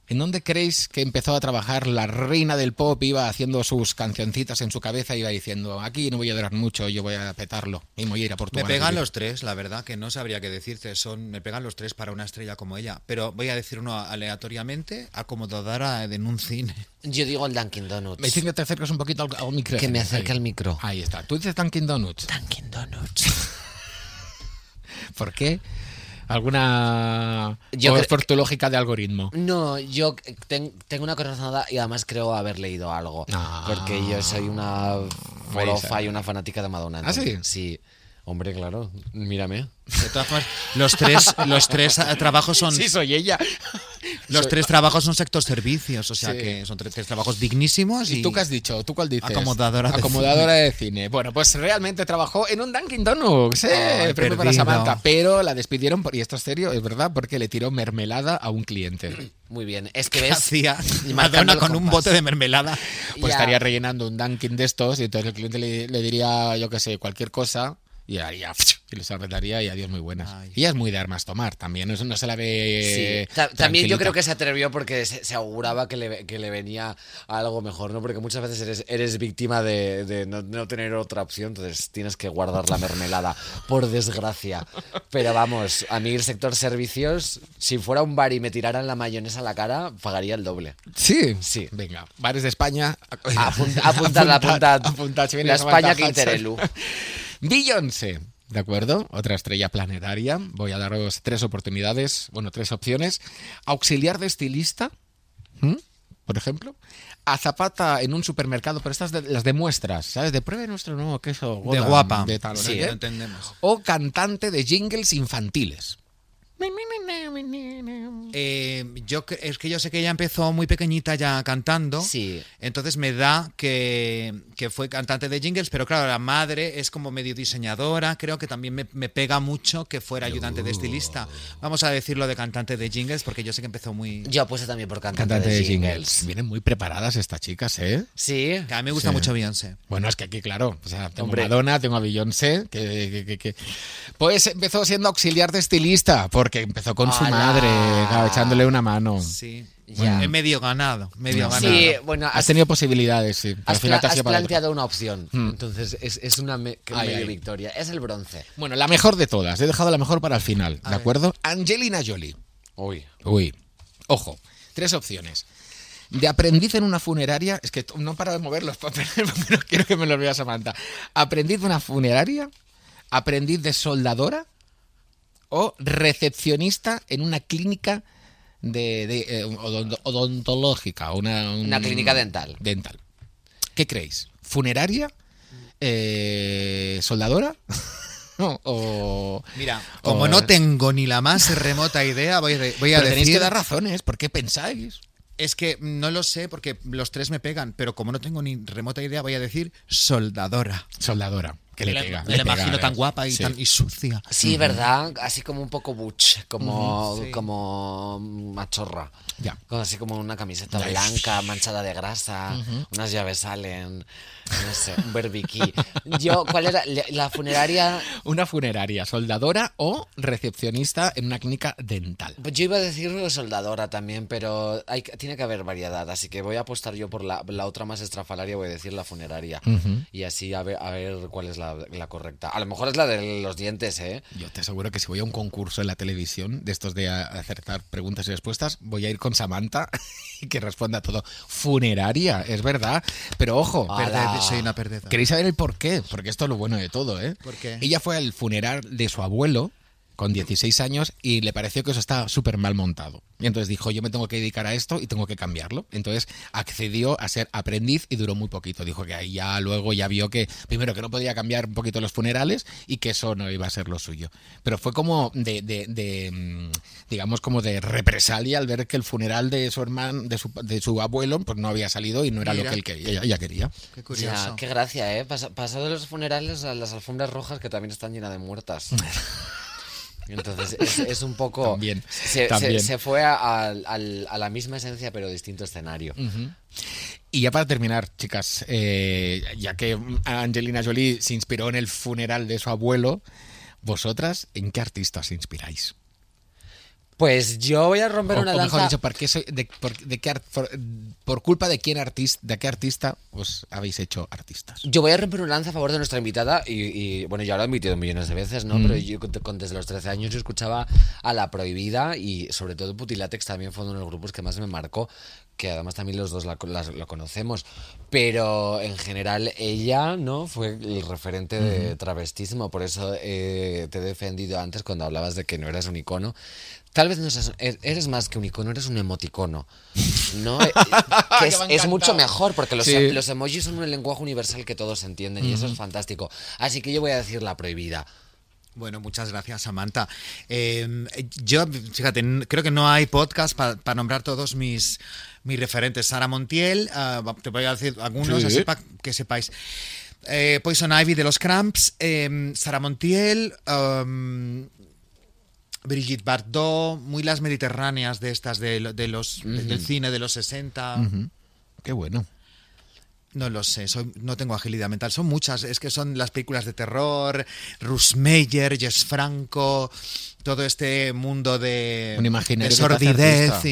¿En dónde creéis que empezó a trabajar la reina del pop? Iba haciendo sus cancioncitas en su cabeza, iba diciendo, aquí no voy a durar mucho, yo voy a petarlo y voy a ir a Me Portugal. pegan los tres, la verdad, que no sabría qué decirte. Son, me pegan los tres para una estrella como ella. Pero voy a decir uno aleatoriamente, acomodadora en un cine. Yo digo el Dunkin' Donuts. Me dicen que te acerques un poquito al, al micro. Que me acerque al micro. Ahí está. Tú dices Dunkin' Donuts. Dunkin' Donuts. ¿Por qué? ¿Alguna Yo o es por tu lógica de algoritmo? No, yo ten- tengo una corazonada y además creo haber leído algo. Ah. porque yo soy una forofa y una fanática de Madonna. ¿Ah, sí? Sí. Hombre, claro. Mírame. De todas formas, los tres, los tres trabajos son. Sí, soy ella. Los Soy- tres trabajos son sector servicios, o sea Sí. que son tres, tres trabajos dignísimos. ¿Y Y tú qué has dicho? ¿Tú cuál dices? Acomodadora de Acomodadora de cine. Bueno, pues realmente trabajó en un Dunkin' Donuts. ¿eh? Ay, Premio para. Samantha. Pero la despidieron, por, y esto es serio, es verdad, porque le tiró mermelada a un cliente. Muy bien. Es que ¿Qué ves. hacía Madonna con un bote de mermelada? Pues Ya. estaría rellenando un Dunkin' de estos y entonces el cliente le, le diría, yo qué sé, cualquier cosa y haría y les arreglaría y adiós muy buenas. Ay. Y ella es muy de armas tomar también, eso no se la ve Sí. Ta- También yo creo que se atrevió porque se, se auguraba que le, que le venía algo mejor, ¿no? Porque muchas veces eres, eres víctima de, de no, no tener otra opción, entonces tienes que guardar la mermelada, por desgracia. Pero vamos, a mí el sector servicios, si fuera un bar y me tiraran la mayonesa a la cara, pagaría el doble. Sí, Sí. Venga, bares de España. Apunta- apuntad, apuntad. apuntad, si La España Hudson. Quinterelu. Beyoncé, ¿de acuerdo? Otra estrella planetaria. Voy a daros tres oportunidades, bueno, tres opciones. Auxiliar de estilista, por ejemplo. A Zapata en un supermercado, pero estas de, las de muestras, ¿sabes? De pruebe nuestro nuevo queso. De guapa. De tal, Sí, qué. lo entendemos. O cantante de jingles infantiles. Eh, yo es que yo sé que ella empezó muy pequeñita ya cantando. Sí. Entonces me da que, que fue cantante de jingles, pero claro, la madre es como medio diseñadora. Creo que también me, me pega mucho que fuera ayudante de estilista. Vamos a decirlo de cantante de jingles porque yo sé que empezó muy. Yo apuesto también por cantante, Cantante de, de jingles. jingles. Vienen muy preparadas estas chicas, ¿eh? Sí. Que a mí me gusta Sí. mucho Beyoncé. Bueno, es que aquí, claro, o sea, tengo Hombre. a Madonna, tengo a Beyoncé, que, que- que- que- Pues empezó siendo auxiliar de estilista, porque empezó con su ¡Hala! madre, claro, echándole una mano. Sí. Ya. Es medio ganado. Medio Sí, ganado. Sí, bueno, Has tenido posibilidades, sí. pero Has, pla- planteado una opción, Hmm. entonces es, es una me- Ay, medio ay. victoria. Es el bronce. Bueno, la mejor de todas. He dejado la mejor para el final, ¿de ver. acuerdo? Angelina Jolie. Uy. Uy, ojo, tres opciones. De aprendiz en una funeraria, es que no paro de mover los papeles porque no quiero que me los vea Samantha. Aprendiz de una funeraria, aprendiz de soldadora o recepcionista en una clínica de, de, eh, odont- odontológica, una, un- Una clínica dental. Dental. ¿Qué creéis? ¿Funeraria? Eh, ¿Soldadora? o, Mira, como o- no tengo ni la más remota idea, voy, a- voy a Pero tenéis decir. que dar razones, ¿por qué pensáis? Es que no lo sé porque los tres me pegan, pero como no tengo ni remota idea, voy a decir soldadora. Soldadora. Que le Me la- pega. me le la pega, imagino ¿eh? tan guapa y, Sí. tan, y sucia. Sí, ¿verdad? Así como un poco butch, como, Ujú, sí. como machorra. Ya. Así como una camiseta Ya. blanca, manchada de grasa, unas llaves salen, no sé, un berbiquí. Yo, ¿cuál era? La- funeraria. Una funeraria, soldadora o recepcionista en una clínica dental. Pues yo iba a decir soldadora también, pero hay, tiene que haber variedad, así que voy a apostar yo por la, la otra más estrafalaria, voy a decir la funeraria. Y así a ver, a ver cuál es la, la correcta. A lo mejor es la de los dientes, ¿eh? Yo te aseguro que si voy a un concurso en la televisión de estos de acertar preguntas y respuestas, voy a ir con Samantha y que responda todo. Funeraria, es verdad. Pero ojo, Ala. Soy una perdedora. ¿queréis saber el por qué? Porque esto es lo bueno de todo, ¿eh? ¿Por qué? Ella fue al funeral de su abuelo con 16 años y le pareció que eso estaba súper mal montado. Y entonces dijo, yo me tengo que dedicar a esto y tengo que cambiarlo. Entonces accedió a ser aprendiz y duró muy poquito. Dijo que ahí ya luego ya vio que, primero, que no podía cambiar un poquito los funerales y que eso no iba a ser lo suyo. Pero fue como de, de- de, mm, digamos, como de represalia al ver que el funeral de su hermano, de su, de su abuelo, pues no había salido y no era Mira. lo que él quería, ella, ella quería. Qué curioso. Ya, qué gracia, ¿eh? Pas- pasado de los funerales a las alfombras rojas que también están llenas de muertas. Entonces es, es un poco... También, se, se- también. se fue a, la misma esencia pero distinto escenario. Y ya para terminar, chicas, eh, ya que Angelina Jolie se inspiró en el funeral de su abuelo, vosotras, ¿en qué artista os inspiráis? Pues yo voy a romper O, una o mejor lanza... dicho, ¿por, qué soy- de, por, de qué ar- por, por culpa de quién artista, de qué artista os habéis hecho artistas? Yo voy a romper una lanza a favor de nuestra invitada y, y, bueno, ya lo he emitido millones de veces, ¿no? Pero yo con, desde los 13 años yo escuchaba a La Prohibida y sobre todo Putilatex también fue uno de los grupos que más me marcó, que además también los dos la, las- lo conocemos. Pero en general ella, ¿no? Fue el referente de travestismo, por eso eh, te he defendido antes cuando hablabas de que no eras un icono. Tal vez no seas- er- eres más que un icono, eres un emoticono. ¿No? Que Que es, mucho mejor porque los, Sí. los emojis son un lenguaje universal que todos entienden y eso es fantástico. Así que yo voy a decir la prohibida. Bueno, muchas gracias, Samantha. Eh, yo, fíjate, creo que no hay podcast para nombrar todos mis, mis referentes. Sara Montiel, ah, te voy a decir algunos, Sí. así para que sepáis. Eh, Poison Ivy de los Cramps, eh, Sara Montiel, um, Brigitte Bardot, muy las mediterráneas de estas de, lo- de los, del cine de los 60. Qué bueno. No lo sé, soy- no tengo agilidad mental. Son muchas, es que son las películas de terror, Russ Meyer, Jess Franco, todo este mundo de, de sordidez y,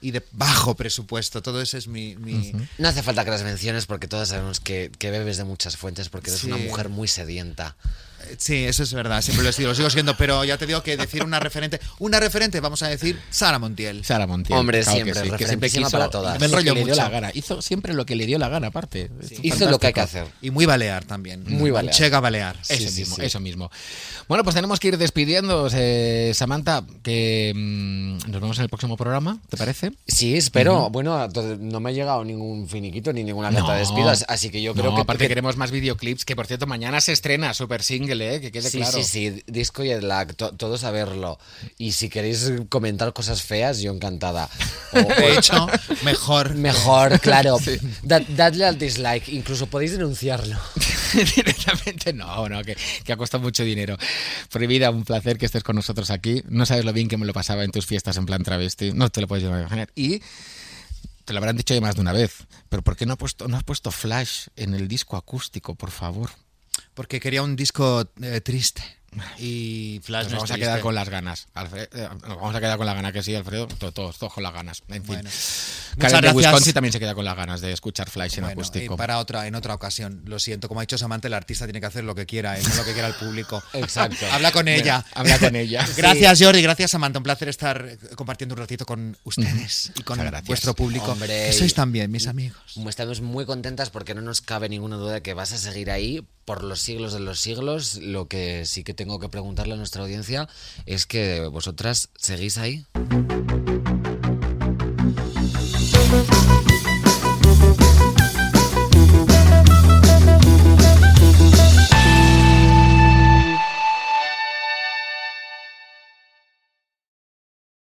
y- y de bajo presupuesto. Todo eso es mi... mi- No hace falta que las menciones porque todos sabemos que, que bebes de muchas fuentes porque eres Sí. una mujer muy sedienta. Sí, eso es verdad, siempre lo sigo, lo sigo siendo, pero ya te digo que decir una referente, una referente, vamos a decir, Sara Montiel. Sara Montiel. Hombre, claro siempre, que siempre referentísima quiso para todas. Me enrollo que le dio mucho. la gana. Hizo siempre lo que le dio la gana, aparte. Es Hizo lo que hay que fantástico. hacer. Y muy balear también. Muy balear. Manchega balear. Sí, Eso sí, mismo, sí. eso mismo. Bueno, pues tenemos que ir despidiendo, eh, Samantha, que mm, nos vemos en el próximo programa, ¿te parece? Sí, espero. Bueno, to- no me ha llegado ningún finiquito ni ninguna carta No. de despido, as- así que yo creo No, que. aparte que- queremos más videoclips, que por cierto, mañana se estrena Super Single, ¿eh? que quede Sí, claro. sí, sí, disco y el to- todos a verlo. Y si queréis comentar cosas feas, yo encantada. O- De hecho, mejor. Mejor, claro. Da- dadle al dislike, incluso podéis denunciarlo. Directamente no, no, que, que ha costado mucho dinero. Prohibida, un placer que estés con nosotros aquí. No sabes lo bien que me lo pasaba en tus fiestas en plan travesti. No te lo puedes llegar a imaginar. Y te lo habrán dicho ya más de una vez. Pero ¿por qué no, ha puesto, no has puesto flash en el disco acústico, por favor? Porque quería un disco eh, triste. Y Flash Nos no vamos a quedar con las ganas. Alfred- eh, nos vamos a quedar con la gana que sí, Alfredo. To- Todos, todos con las ganas. En fin. Bueno. Karen de. Wisconsin también se queda con las ganas de escuchar Flash en Bueno, acústico. y para otra, en otra ocasión. Lo siento, como ha dicho Samantha, el artista tiene que hacer lo que quiera, eh, no lo que quiera el público. Exacto. Habla con ella. Habla con ella. Gracias, Jordi. Gracias, Samantha. Un placer estar compartiendo un ratito con ustedes y con gracias. vuestro público. Hombre, Que sois también, mis amigos. Estamos muy contentas porque no nos cabe ninguna duda de que vas a seguir ahí por los siglos de los siglos. Lo que sí que tengo que preguntarle a nuestra audiencia es que vosotras seguís ahí.